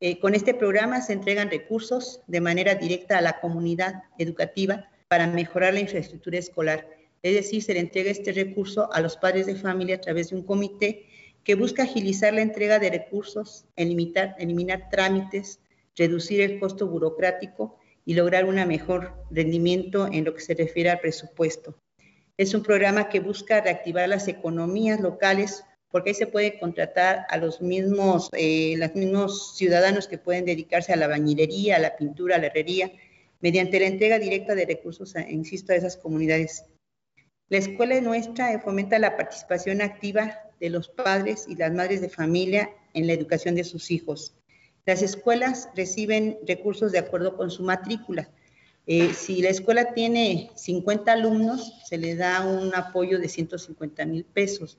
Speaker 3: Eh, con este programa se entregan recursos de manera directa a la comunidad educativa para mejorar la infraestructura escolar es decir, se le entrega este recurso a los padres de familia a través de un comité que busca agilizar la entrega de recursos, eliminar, eliminar trámites, reducir el costo burocrático y lograr un mejor rendimiento en lo que se refiere al presupuesto. Es un programa que busca reactivar las economías locales porque ahí se puede contratar a los mismos, eh, los mismos ciudadanos que pueden dedicarse a la bañilería, a la pintura, a la herrería, mediante la entrega directa de recursos, insisto, a esas comunidades. La escuela nuestra fomenta la participación activa de los padres y las madres de familia en la educación de sus hijos. Las escuelas reciben recursos de acuerdo con su matrícula. Eh, si la escuela tiene 50 alumnos, se le da un apoyo de 150 mil pesos.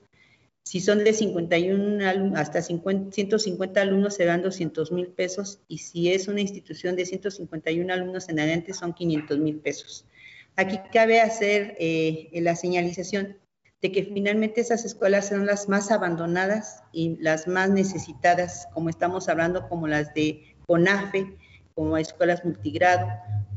Speaker 3: Si son de 51 hasta 150 alumnos, se dan 200 mil pesos. Y si es una institución de 151 alumnos en adelante, son 500 mil pesos. Aquí cabe hacer eh, la señalización de que finalmente esas escuelas son las más abandonadas y las más necesitadas, como estamos hablando, como las de CONAFE, como escuelas multigrado,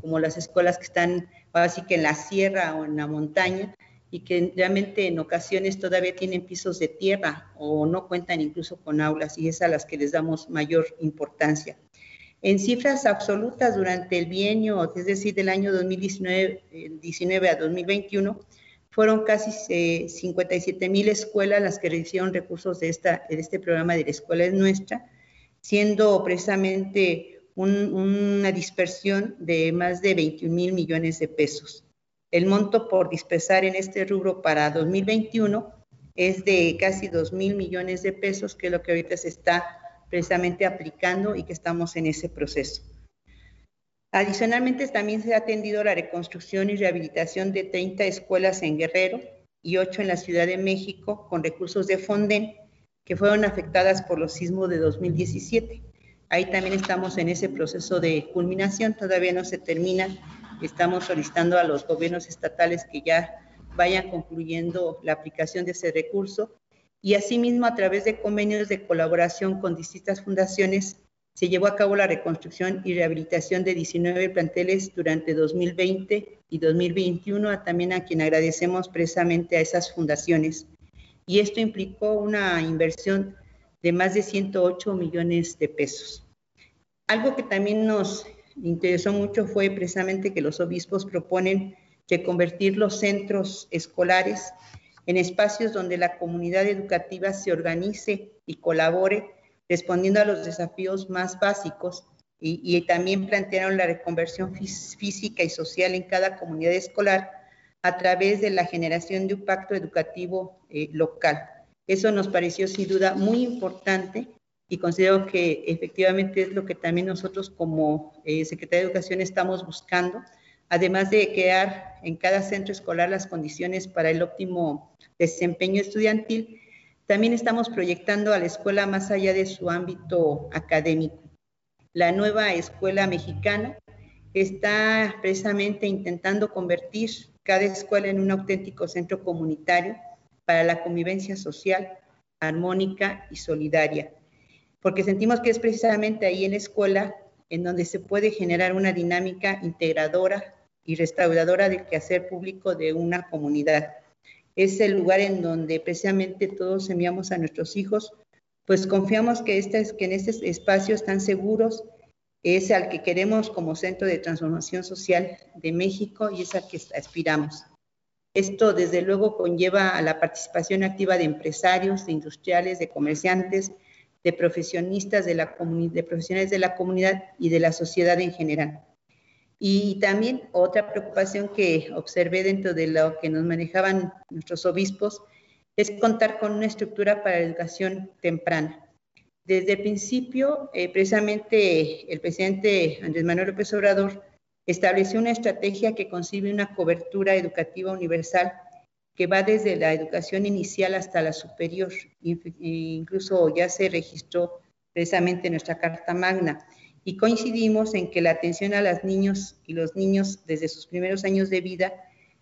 Speaker 3: como las escuelas que están así que en la sierra o en la montaña y que realmente en ocasiones todavía tienen pisos de tierra o no cuentan incluso con aulas y es a las que les damos mayor importancia. En cifras absolutas durante el bienio, es decir, del año 2019 19 a 2021, fueron casi 57 eh, mil escuelas las que recibieron recursos de, esta, de este programa de la escuela es nuestra, siendo precisamente una dispersión de más de 21 mil millones de pesos. El monto por dispersar en este rubro para 2021 es de casi 2 mil millones de pesos, que es lo que ahorita se está precisamente aplicando y que estamos en ese proceso. Adicionalmente, también se ha atendido la reconstrucción y rehabilitación de 30 escuelas en Guerrero y 8 en la Ciudad de México con recursos de Fonden que fueron afectadas por los sismos de 2017. Ahí también estamos en ese proceso de culminación, todavía no se termina. Estamos solicitando a los gobiernos estatales que ya vayan concluyendo la aplicación de ese recurso y asimismo a través de convenios de colaboración con distintas fundaciones se llevó a cabo la reconstrucción y rehabilitación de 19 planteles durante 2020 y 2021, también a quien agradecemos precisamente a esas fundaciones. Y esto implicó una inversión de más de 108 millones de pesos. Algo que también nos interesó mucho fue precisamente que los obispos proponen reconvertir los centros escolares en espacios donde la comunidad educativa se organice y colabore respondiendo a los desafíos más básicos y, también plantearon la reconversión física y social en cada comunidad escolar a través de la generación de un pacto educativo eh, local. Eso nos pareció sin duda muy importante y considero que efectivamente es lo que también nosotros como eh, Secretaría de Educación estamos buscando, además de crear en cada centro escolar las condiciones para el óptimo desempeño estudiantil, también estamos proyectando a la escuela más allá de su ámbito académico. La nueva escuela mexicana está precisamente intentando convertir cada escuela en un auténtico centro comunitario para la convivencia social, armónica y solidaria, porque sentimos que es precisamente ahí en la escuela en donde se puede generar una dinámica integradora y restauradora del quehacer público de una comunidad es el lugar en donde precisamente todos enviamos a nuestros hijos, pues confiamos que, este, que en este espacio están seguros, es al que queremos como centro de transformación social de México y es al que aspiramos. Esto desde luego conlleva a la participación activa de empresarios, de industriales, de comerciantes, de profesionistas de, profesionales de la comunidad y de la sociedad en general. Y también otra preocupación que observé dentro de lo que nos manejaban nuestros obispos es contar con una estructura para la educación temprana. Desde el principio, eh, precisamente el presidente Andrés Manuel López Obrador estableció una estrategia que concibe una cobertura educativa universal que va desde la educación inicial hasta la superior. Incluso ya se registró precisamente en nuestra Carta Magna y coincidimos en que la atención a las niños y los niños desde sus primeros años de vida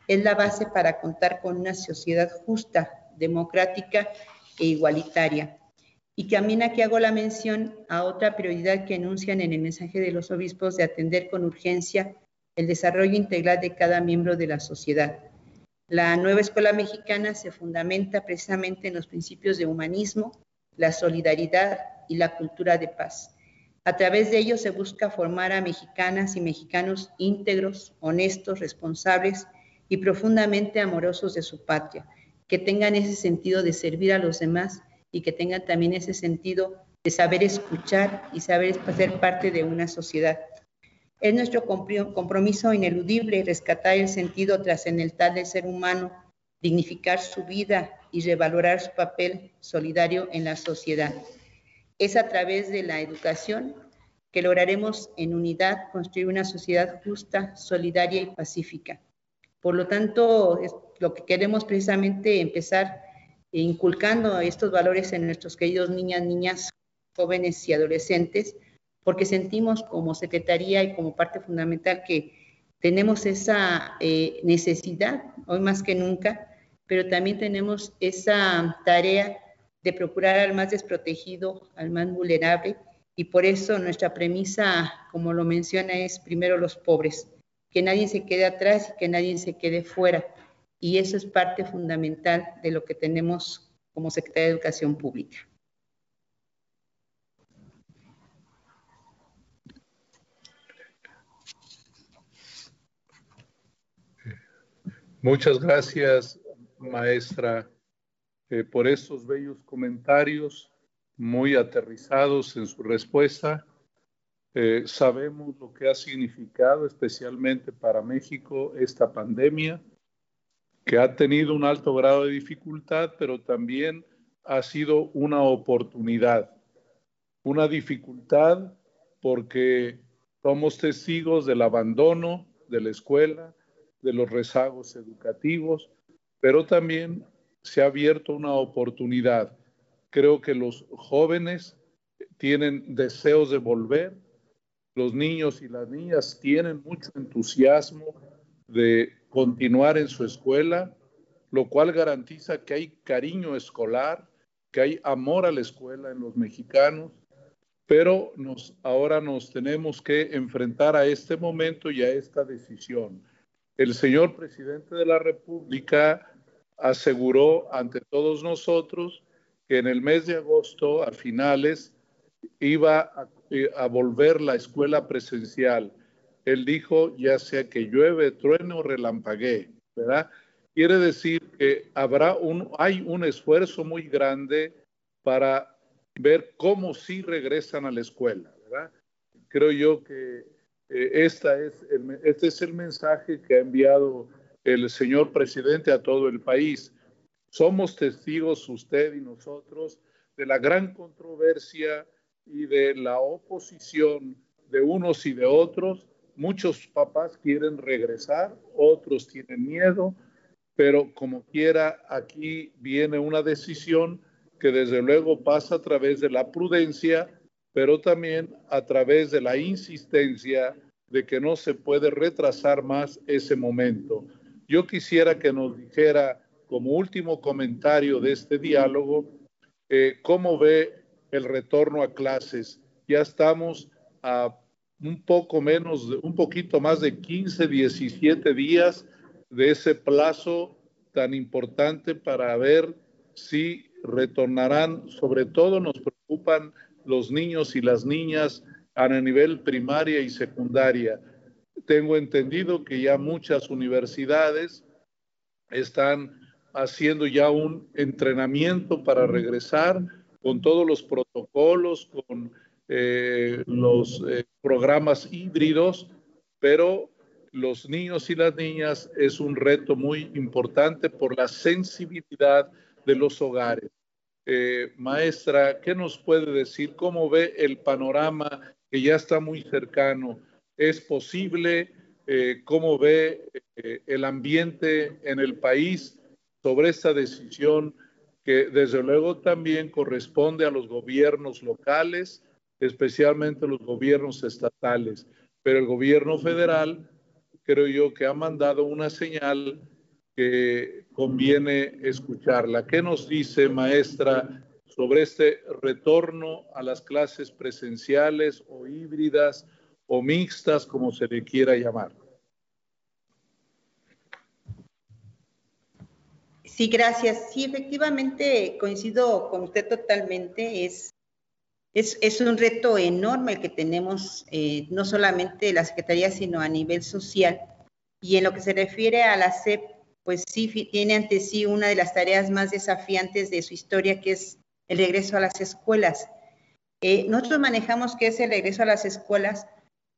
Speaker 3: es la base para contar con una sociedad justa, democrática e igualitaria. Y también aquí hago la mención a otra prioridad que enuncian en el mensaje de los obispos de atender con urgencia el desarrollo integral de cada miembro de la sociedad. La nueva escuela mexicana se fundamenta precisamente en los principios de humanismo, la solidaridad y la cultura de paz. A través de ello se busca formar a mexicanas y mexicanos íntegros, honestos, responsables y profundamente amorosos de su patria, que tengan ese sentido de servir a los demás y que tengan también ese sentido de saber escuchar y saber ser parte de una sociedad. Es nuestro compromiso ineludible rescatar el sentido trascendental del ser humano, dignificar su vida y revalorar su papel solidario en la sociedad. Es a través de la educación que lograremos en unidad construir una sociedad justa, solidaria y pacífica. Por lo tanto, es lo que queremos precisamente empezar inculcando estos valores en nuestros queridos niñas, niñas, jóvenes y adolescentes, porque sentimos como Secretaría y como parte fundamental que tenemos esa eh, necesidad, hoy más que nunca, pero también tenemos esa tarea de procurar al más desprotegido, al más vulnerable, y por eso nuestra premisa, como lo menciona, es primero los pobres, que nadie se quede atrás y que nadie se quede fuera. Y eso es parte fundamental de lo que tenemos como Secretaría de Educación Pública.
Speaker 2: Muchas gracias, maestra, eh, por estos bellos comentarios, muy aterrizados en su respuesta. Eh, sabemos lo que ha significado especialmente para México esta pandemia, que ha tenido un alto grado de dificultad, pero también ha sido una oportunidad. Una dificultad porque somos testigos del abandono de la escuela, de los rezagos educativos, pero también se ha abierto una oportunidad. Creo que los jóvenes tienen deseos de volver, los niños y las niñas tienen mucho entusiasmo de continuar en su escuela, lo cual garantiza que hay cariño escolar, que hay amor a la escuela en los mexicanos, pero nos, ahora nos tenemos que enfrentar a este momento y a esta decisión el señor presidente de la República aseguró ante todos nosotros que en el mes de agosto, a finales, iba a, eh, volver la escuela presencial. Él dijo, ya sea que llueve, truene o relampaguee, ¿verdad? Quiere decir que habrá un, hay un esfuerzo muy grande para ver cómo sí regresan a la escuela, ¿verdad? Creo yo que eh, esta es este es el mensaje que ha enviado el señor presidente a todo el país. Somos testigos, usted y nosotros, de la gran controversia y de la oposición de unos y de otros. Muchos papás quieren regresar, otros tienen miedo, pero como quiera, aquí viene una decisión que desde luego pasa a través de la prudencia pero también a través de la insistencia de que no se puede retrasar más ese momento. Yo quisiera que nos dijera como último comentario de este diálogo, eh, cómo ve el retorno a clases. Ya estamos a un poco menos, un poquito más de 15, 17 días de ese plazo tan importante para ver si retornarán. Sobre todo nos preocupan los niños y las niñas a nivel primaria y secundaria. Tengo entendido que ya muchas universidades están haciendo ya un entrenamiento para regresar con todos los protocolos, con eh, los eh, programas híbridos, pero los niños y las niñas es un reto muy importante por la sensibilidad de los hogares. Eh, maestra, ¿qué nos puede decir? ¿Cómo ve el panorama que ya está muy cercano? ¿Es posible? Eh, ¿Cómo ve eh, el ambiente en el país sobre esta decisión que desde luego también corresponde a los gobiernos locales, especialmente los gobiernos estatales? Pero el gobierno federal creo yo que ha mandado una señal que conviene escucharla. ¿Qué nos dice, maestra, sobre este retorno a las clases presenciales o híbridas o mixtas, como se le quiera llamar?
Speaker 3: Sí, gracias. Sí, efectivamente, coincido con usted totalmente. Es, es, un reto enorme el que tenemos, eh, no solamente la Secretaría, sino a nivel social. Y en lo que se refiere a la SEP, pues sí, tiene ante sí una de las tareas más desafiantes de su historia, que es el regreso a las escuelas. Eh, nosotros manejamos que es el regreso a las escuelas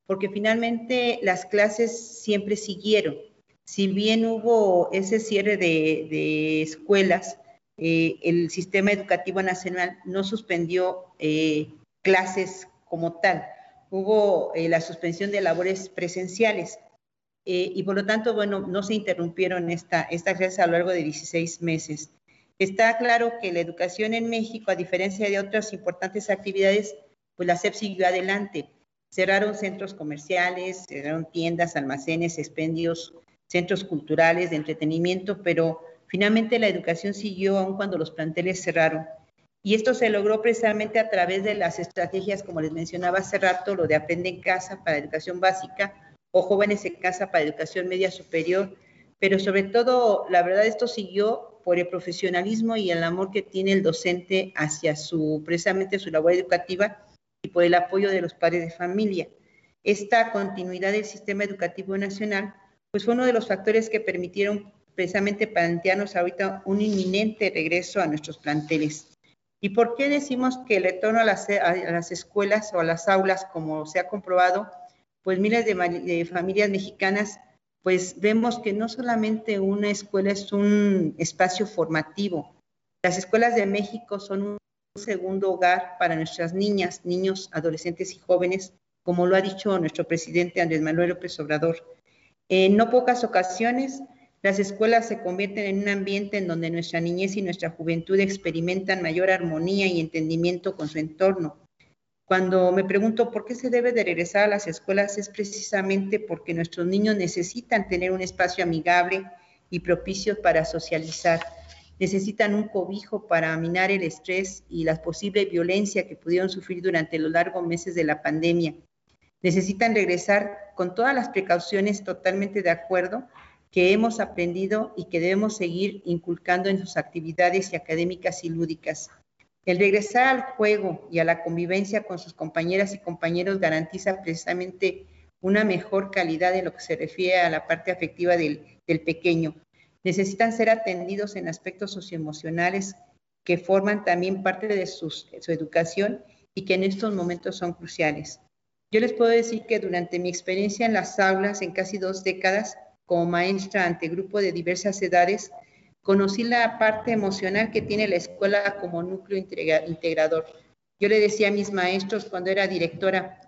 Speaker 3: porque finalmente las clases siempre siguieron si bien hubo ese cierre de, escuelas, eh, el sistema educativo nacional no suspendió eh, clases como tal. Hubo eh, la suspensión de labores presenciales y por lo tanto, bueno, no se interrumpieron esta, estas clases a lo largo de 16 meses. Está claro que la educación en México, a diferencia de otras importantes actividades, pues la SEP siguió adelante. Cerraron centros comerciales, cerraron tiendas, almacenes, expendios, centros culturales, de entretenimiento, pero finalmente la educación siguió aun cuando los planteles cerraron. Y esto se logró precisamente a través de las estrategias, como les mencionaba hace rato, lo de Aprende en Casa para educación básica o Jóvenes en Casa para educación media superior, pero sobre todo, la verdad, esto siguió por el profesionalismo y el amor que tiene el docente hacia su, precisamente su labor educativa por el apoyo de los padres de familia. Esta continuidad del sistema educativo nacional pues fue uno de los factores que permitieron precisamente plantearnos ahorita un inminente regreso a nuestros planteles. ¿Y por qué decimos que el retorno a las, escuelas o a las aulas, como se ha comprobado, pues miles de, familias mexicanas, pues vemos que no solamente una escuela es un espacio formativo, las escuelas de México son segundo hogar para nuestras niñas, niños, adolescentes y jóvenes, como lo ha dicho nuestro presidente Andrés Manuel López Obrador. En no pocas ocasiones, las escuelas se convierten en un ambiente en donde nuestra niñez y nuestra juventud experimentan mayor armonía y entendimiento con su entorno. Cuando me pregunto por qué se debe de regresar a las escuelas es precisamente porque nuestros niños necesitan tener un espacio amigable y propicio para socializar. Necesitan un cobijo para minar el estrés y la posible violencia que pudieron sufrir durante los largos meses de la pandemia necesitan regresar con todas las precauciones totalmente de acuerdo que hemos aprendido y que debemos seguir inculcando en sus actividades académicas y lúdicas. El regresar al juego y a la convivencia con sus compañeras y compañeros garantiza precisamente una mejor calidad en lo que se refiere a la parte afectiva del, pequeño. Necesitan ser atendidos en aspectos socioemocionales que forman también parte de su educación y que en estos momentos son cruciales. Yo les puedo decir que durante mi experiencia en las aulas, en casi dos décadas, como maestra ante grupo de diversas edades, conocí la parte emocional que tiene la escuela como núcleo integrador. Yo le decía a mis maestros cuando era directora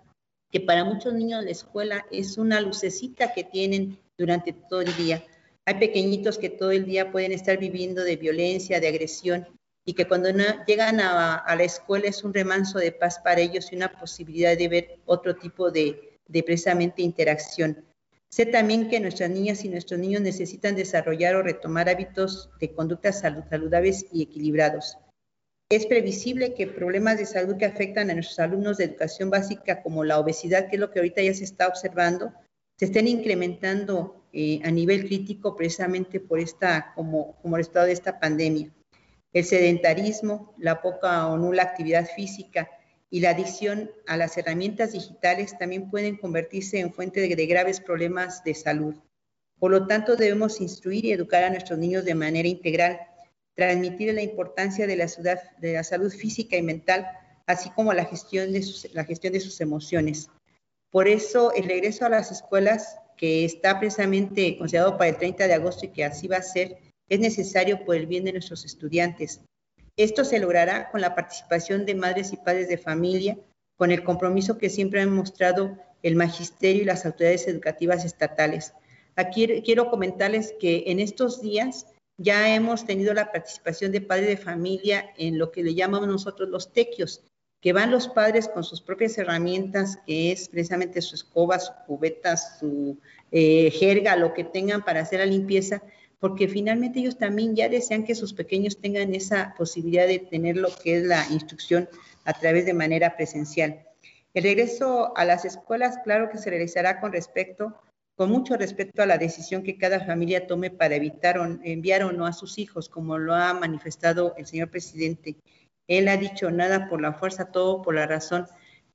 Speaker 3: que para muchos niños la escuela es una lucecita que tienen durante todo el día. Hay pequeñitos que todo el día pueden estar viviendo de violencia, de agresión, y que cuando llegan a, la escuela es un remanso de paz para ellos y una posibilidad de ver otro tipo de, de precisamente interacción. Sé también que nuestras niñas y nuestros niños necesitan desarrollar o retomar hábitos de conducta saludables y equilibrados. Es previsible que problemas de salud que afectan a nuestros alumnos de educación básica, como la obesidad, que es lo que ahorita ya se está observando, se estén incrementando eh, a nivel crítico precisamente por esta, como, como estado de esta pandemia. El sedentarismo, la poca o nula actividad física y la adicción a las herramientas digitales también pueden convertirse en fuente de, graves problemas de salud. Por lo tanto, debemos instruir y educar a nuestros niños de manera integral, transmitir la importancia de la, de la salud física y mental, así como la gestión, de la gestión de sus emociones. Por eso, el regreso a las escuelas, que está precisamente considerado para el 30 de agosto y que así va a ser, es necesario por el bien de nuestros estudiantes. Esto se logrará con la participación de madres y padres de familia, con el compromiso que siempre han mostrado el magisterio y las autoridades educativas estatales. Aquí quiero comentarles que en estos días ya hemos tenido la participación de padres de familia en lo que le llamamos nosotros los tequios, que van los padres con sus propias herramientas, que es precisamente su escoba, su cubeta, su eh, jerga, lo que tengan para hacer la limpieza, porque finalmente ellos también ya desean que sus pequeños tengan esa posibilidad de tener lo que es la instrucción a través de manera presencial. El regreso a las escuelas, claro que se realizará con respecto con mucho respeto a la decisión que cada familia tome para evitar enviar o no a sus hijos, como lo ha manifestado el señor presidente. Él ha dicho nada por la fuerza, todo por la razón,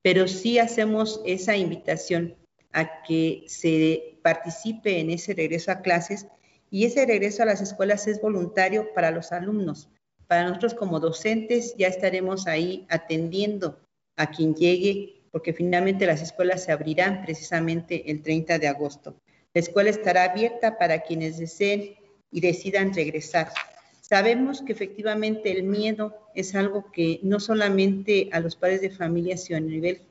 Speaker 3: pero sí hacemos esa invitación a que se participe en ese regreso a clases y ese regreso a las escuelas es voluntario para los alumnos. Para nosotros como docentes ya estaremos ahí atendiendo a quien llegue, porque finalmente las escuelas se abrirán precisamente el 30 de agosto. La escuela estará abierta para quienes deseen y decidan regresar. Sabemos que efectivamente el miedo es algo que no solamente a los padres de familia, sino a nivel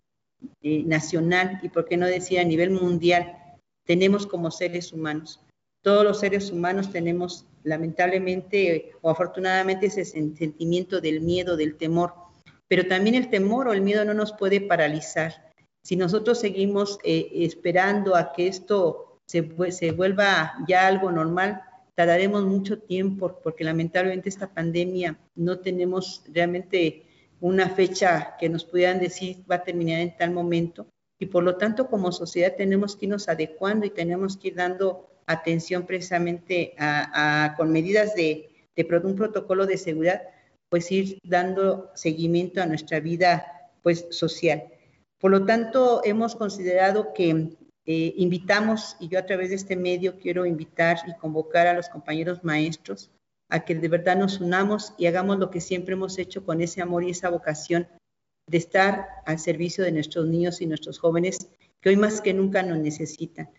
Speaker 3: eh, nacional y, por qué no decir, a nivel mundial, tenemos como seres humanos. Todos los seres humanos tenemos lamentablemente o afortunadamente ese sentimiento del miedo, del temor, pero también el temor o el miedo no nos puede paralizar. Si nosotros seguimos eh, esperando a que esto se, se vuelva ya algo normal, tardaremos mucho tiempo porque lamentablemente esta pandemia no tenemos realmente una fecha que nos pudieran decir va a terminar en tal momento y por lo tanto como sociedad tenemos que irnos adecuando y tenemos que ir dando atención precisamente a, con medidas de, de, un protocolo de seguridad, pues ir dando seguimiento a nuestra vida pues social. Por lo tanto, hemos considerado que eh, invitamos, y yo a través de este medio quiero invitar y convocar a los compañeros maestros a que de verdad nos unamos y hagamos lo que siempre hemos hecho con ese amor y esa vocación de estar al servicio de nuestros niños y nuestros jóvenes que hoy más que nunca nos necesitan.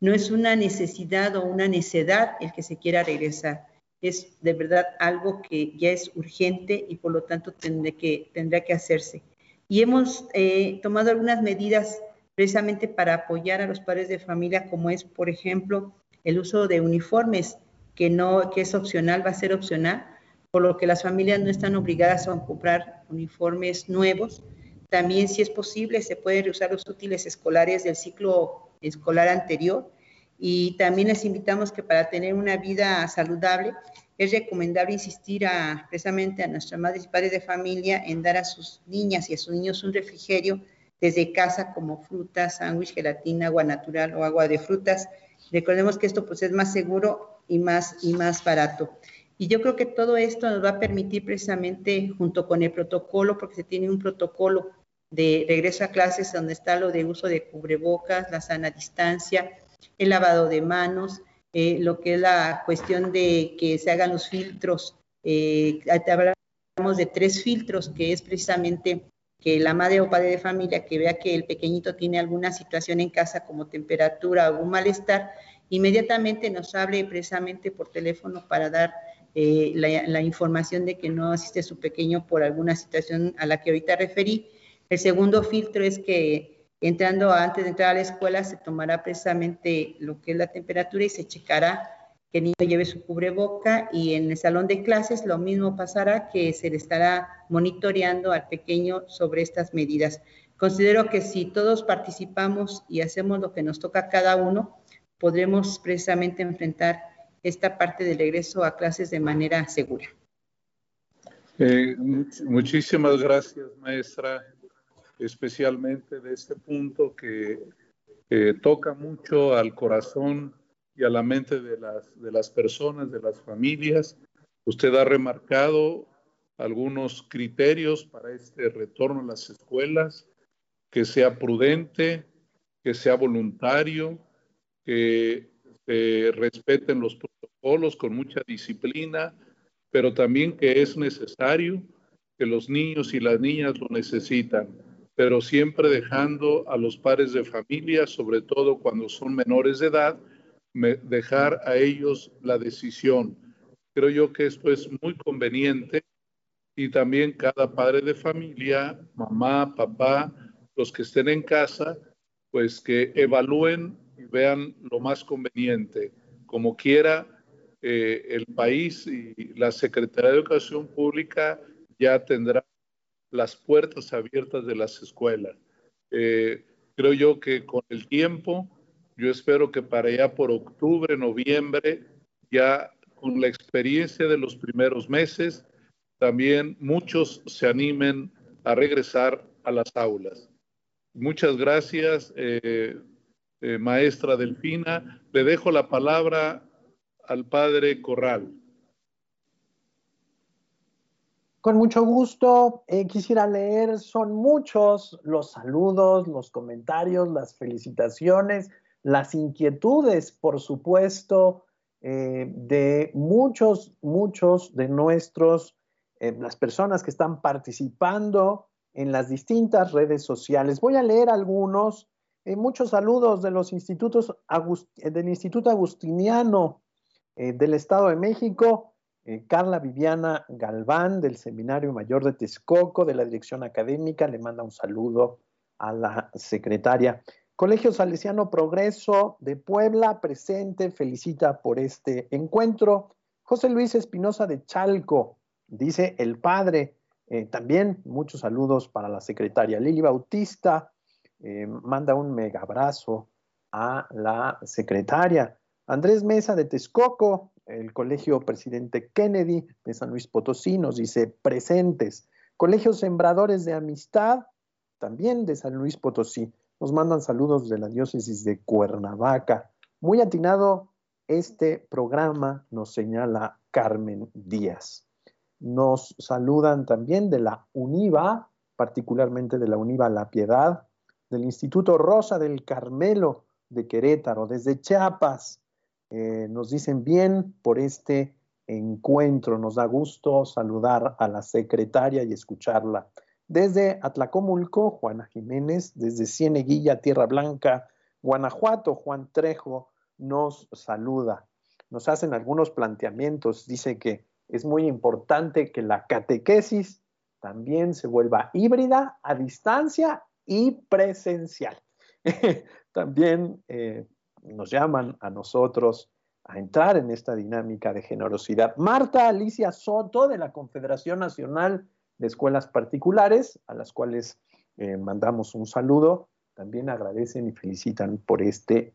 Speaker 3: No es una necesidad o una necedad el que se quiera regresar, es de verdad algo que ya es urgente y por lo tanto tendrá que, tendrá que hacerse. Y hemos eh, tomado algunas medidas precisamente para apoyar a los padres de familia, como es, por ejemplo, el uso de uniformes, que, no, que es opcional, va a ser opcional, por lo que las familias no están obligadas a comprar uniformes nuevos. También, si es posible, se pueden reusar los útiles escolares del ciclo escolar anterior. Y también les invitamos que para tener una vida saludable es recomendable insistir a, precisamente a nuestras madres y padres de familia en dar a sus niñas y a sus niños un refrigerio desde casa como frutas, sándwich, gelatina, agua natural o agua de frutas. Recordemos que esto pues es más seguro y más, y más barato. Y yo creo que todo esto nos va a permitir precisamente junto con el protocolo, porque se tiene un protocolo de regreso a clases donde está lo de uso de cubrebocas, la sana distancia, el lavado de manos, eh, lo que es la cuestión de que se hagan los filtros. Eh, hablamos de tres filtros, que es precisamente que la madre o padre de familia que vea que el pequeñito tiene alguna situación en casa como temperatura o un malestar, inmediatamente nos hable precisamente por teléfono para dar eh, la, la, información de que no asiste su pequeño por alguna situación a la que ahorita referí. El segundo filtro es que entrando antes de entrar a la escuela se tomará precisamente lo que es la temperatura y se checará que el niño lleve su cubreboca y en el salón de clases lo mismo pasará que se le estará monitoreando al pequeño sobre estas medidas. Considero que si todos participamos y hacemos lo que nos toca a cada uno, podremos precisamente enfrentar esta parte del regreso a clases de manera segura.
Speaker 2: Eh, muchísimas gracias, maestra especialmente de este punto que toca mucho al corazón y a la mente de las, de las personas, de las familias. Usted ha remarcado algunos criterios para este retorno a las escuelas, que sea prudente, que sea voluntario, que se respeten los protocolos con mucha disciplina, pero también que es necesario, que los niños y las niñas lo necesitan pero siempre dejando a los padres de familia, sobre todo cuando son menores de edad, dejar a ellos la decisión. Creo yo que esto es muy conveniente y también cada padre de familia, mamá, papá, los que estén en casa, pues que evalúen y vean lo más conveniente. Como quiera, eh, el país y la Secretaría de Educación Pública ya tendrá las puertas abiertas de las escuelas. Eh, creo yo que con el tiempo, yo espero que para allá por octubre, noviembre, ya con la experiencia de los primeros meses, también muchos se animen a regresar a las aulas. Muchas gracias. Eh, eh, maestra Delfina. Le dejo la palabra al padre Corral.
Speaker 1: Con mucho gusto, eh, quisiera leer, son muchos los saludos, los comentarios, las felicitaciones, las inquietudes, por supuesto, eh, de muchos, muchos de nuestros, eh, las personas que están participando en las distintas redes sociales. Voy a leer algunos, muchos saludos de los institutos, del Instituto Agustiniano del Estado de México, eh, Carla Viviana Galván del Seminario Mayor de Texcoco, de la Dirección Académica, le manda un saludo a la secretaria. Colegio Salesiano Progreso de Puebla, presente, felicita por este encuentro. José Luis Espinosa de Chalco, dice el padre, eh, también muchos saludos para la secretaria. Lili Bautista eh, manda un mega abrazo a la secretaria. Andrés Mesa de Texcoco, el Colegio Presidente Kennedy de San Luis Potosí nos dice presentes. Colegios Sembradores de Amistad, también de San Luis Potosí, nos mandan saludos de la diócesis de Cuernavaca. Muy atinado este programa, nos señala Carmen Díaz. Nos saludan también de la UNIVA, particularmente de la UNIVA La Piedad, del Instituto Rosa del Carmelo de Querétaro, desde Chiapas, eh, nos dicen bien por este encuentro. Nos da gusto saludar a la secretaria y escucharla. Desde Atlacomulco, Juana Jiménez, desde Cieneguilla, Tierra Blanca, Guanajuato, Juan Trejo nos saluda. Nos hacen algunos planteamientos. Dice que es muy importante que la catequesis también se vuelva híbrida, a distancia y presencial. también eh, nos llaman a nosotros a entrar en esta dinámica de generosidad. Marta Alicia Soto de la Confederación Nacional de Escuelas Particulares, a las cuales eh, mandamos un saludo, también agradecen y felicitan por este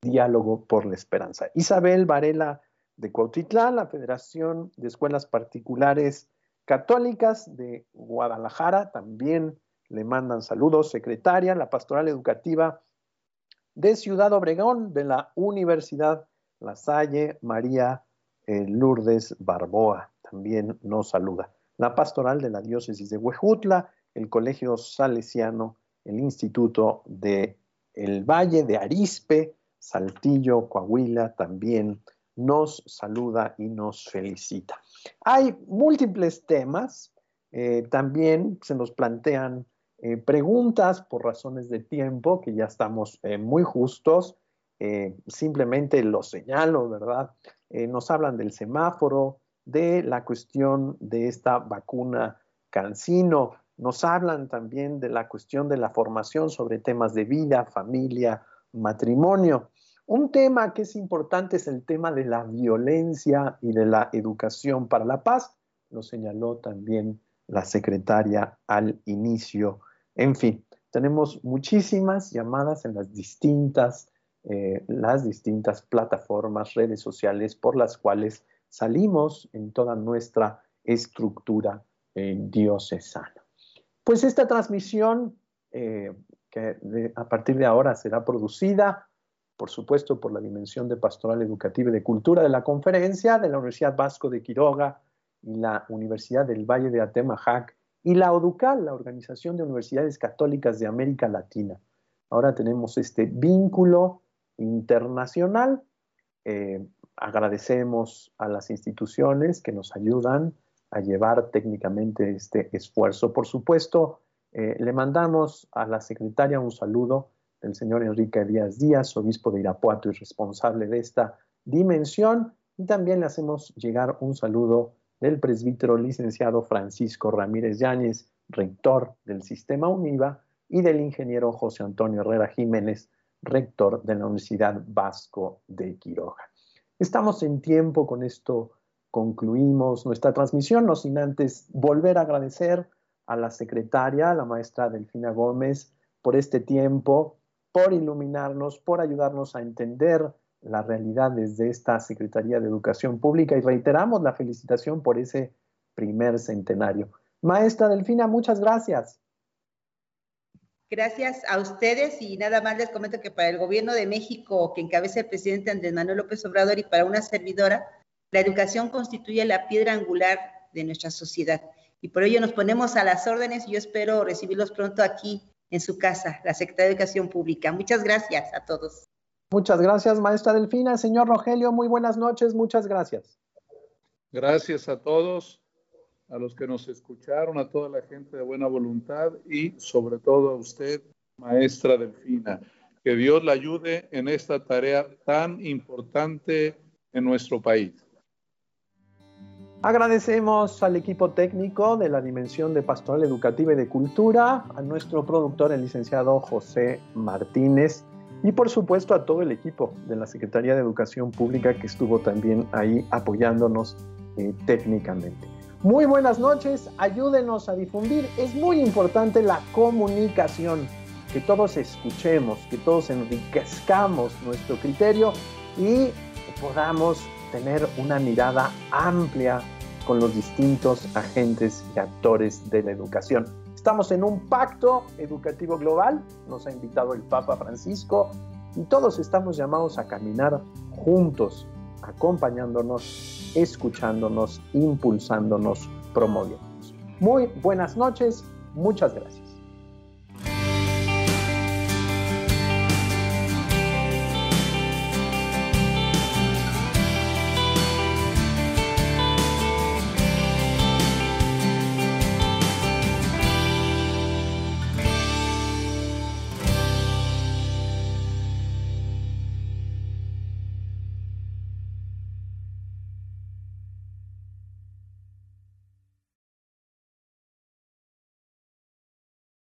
Speaker 1: diálogo por la esperanza. Isabel Varela de Cuautitlán, la Federación de Escuelas Particulares Católicas de Guadalajara, también le mandan saludos. Secretaria, la Pastoral Educativa de Ciudad Obregón, de la Universidad La Salle, María eh, Lourdes Barboa, también nos saluda. La pastoral de la diócesis de Huejutla, el Colegio Salesiano, el Instituto de El Valle de Arispe, Saltillo, Coahuila, también nos saluda y nos felicita. Hay múltiples temas, eh, también se nos plantean eh, preguntas por razones de tiempo, que ya estamos eh, muy justos, simplemente lo señalo, ¿verdad? nos hablan del semáforo, de la cuestión de esta vacuna cancino, nos hablan también de la cuestión de la formación sobre temas de vida, familia, matrimonio. Un tema que es importante es el tema de la violencia y de la educación para la paz, lo señaló también la secretaria al inicio en fin, tenemos muchísimas llamadas en las distintas, eh, las distintas plataformas, redes sociales por las cuales salimos en toda nuestra estructura eh, diocesana. Pues esta transmisión, eh, que a partir de ahora será producida, por supuesto, por la Dimensión de Pastoral Educativa y de Cultura de la Conferencia de la Universidad Vasco de Quiroga y la Universidad del Valle de Atemajac, y la ODUCAL, la Organización de Universidades Católicas de América Latina. Ahora tenemos este vínculo internacional. Eh, agradecemos a las instituciones que nos ayudan a llevar técnicamente este esfuerzo. Por supuesto, eh, le mandamos a la secretaria un saludo del señor Enrique Díaz Díaz, obispo de Irapuato y responsable de esta dimensión, y también le hacemos llegar un saludo del presbítero licenciado Francisco Ramírez Yáñez, rector del Sistema UNIVA, y del ingeniero José Antonio Herrera Jiménez, rector de la Universidad Vasco de Quiroga. Estamos en tiempo, con esto concluimos nuestra transmisión, no sin antes volver a agradecer a la secretaria, la maestra Delfina Gómez, por este tiempo, por iluminarnos, por ayudarnos a entender la realidad desde esta Secretaría de Educación Pública y reiteramos la felicitación por ese primer centenario. Maestra Delfina, muchas gracias.
Speaker 3: Gracias a ustedes y nada más les comento que para el gobierno de México que encabeza el presidente Andrés Manuel López Obrador y para una servidora, la educación constituye la piedra angular de nuestra sociedad y por ello nos ponemos a las órdenes y yo espero recibirlos pronto aquí en su casa, la Secretaría de Educación Pública. Muchas gracias a todos.
Speaker 1: Muchas gracias, maestra Delfina. Señor Rogelio, muy buenas noches, muchas gracias.
Speaker 2: Gracias a todos, a los que nos escucharon, a toda la gente de buena voluntad y sobre todo a usted, maestra Delfina. Que Dios la ayude en esta tarea tan importante en nuestro país.
Speaker 1: Agradecemos al equipo técnico de la Dimensión de Pastoral Educativa y de Cultura, a nuestro productor, el licenciado José Martínez, y por supuesto a todo el equipo de la Secretaría de Educación Pública que estuvo también ahí apoyándonos eh, técnicamente. Muy buenas noches, ayúdenos a difundir. Es muy importante la comunicación, que todos escuchemos, que todos enriquezcamos nuestro criterio y podamos tener una mirada amplia con los distintos agentes y actores de la educación. Estamos en un pacto educativo global, nos ha invitado el Papa Francisco y todos estamos llamados a caminar juntos, acompañándonos, escuchándonos, impulsándonos, promoviéndonos. Muy buenas noches, muchas gracias.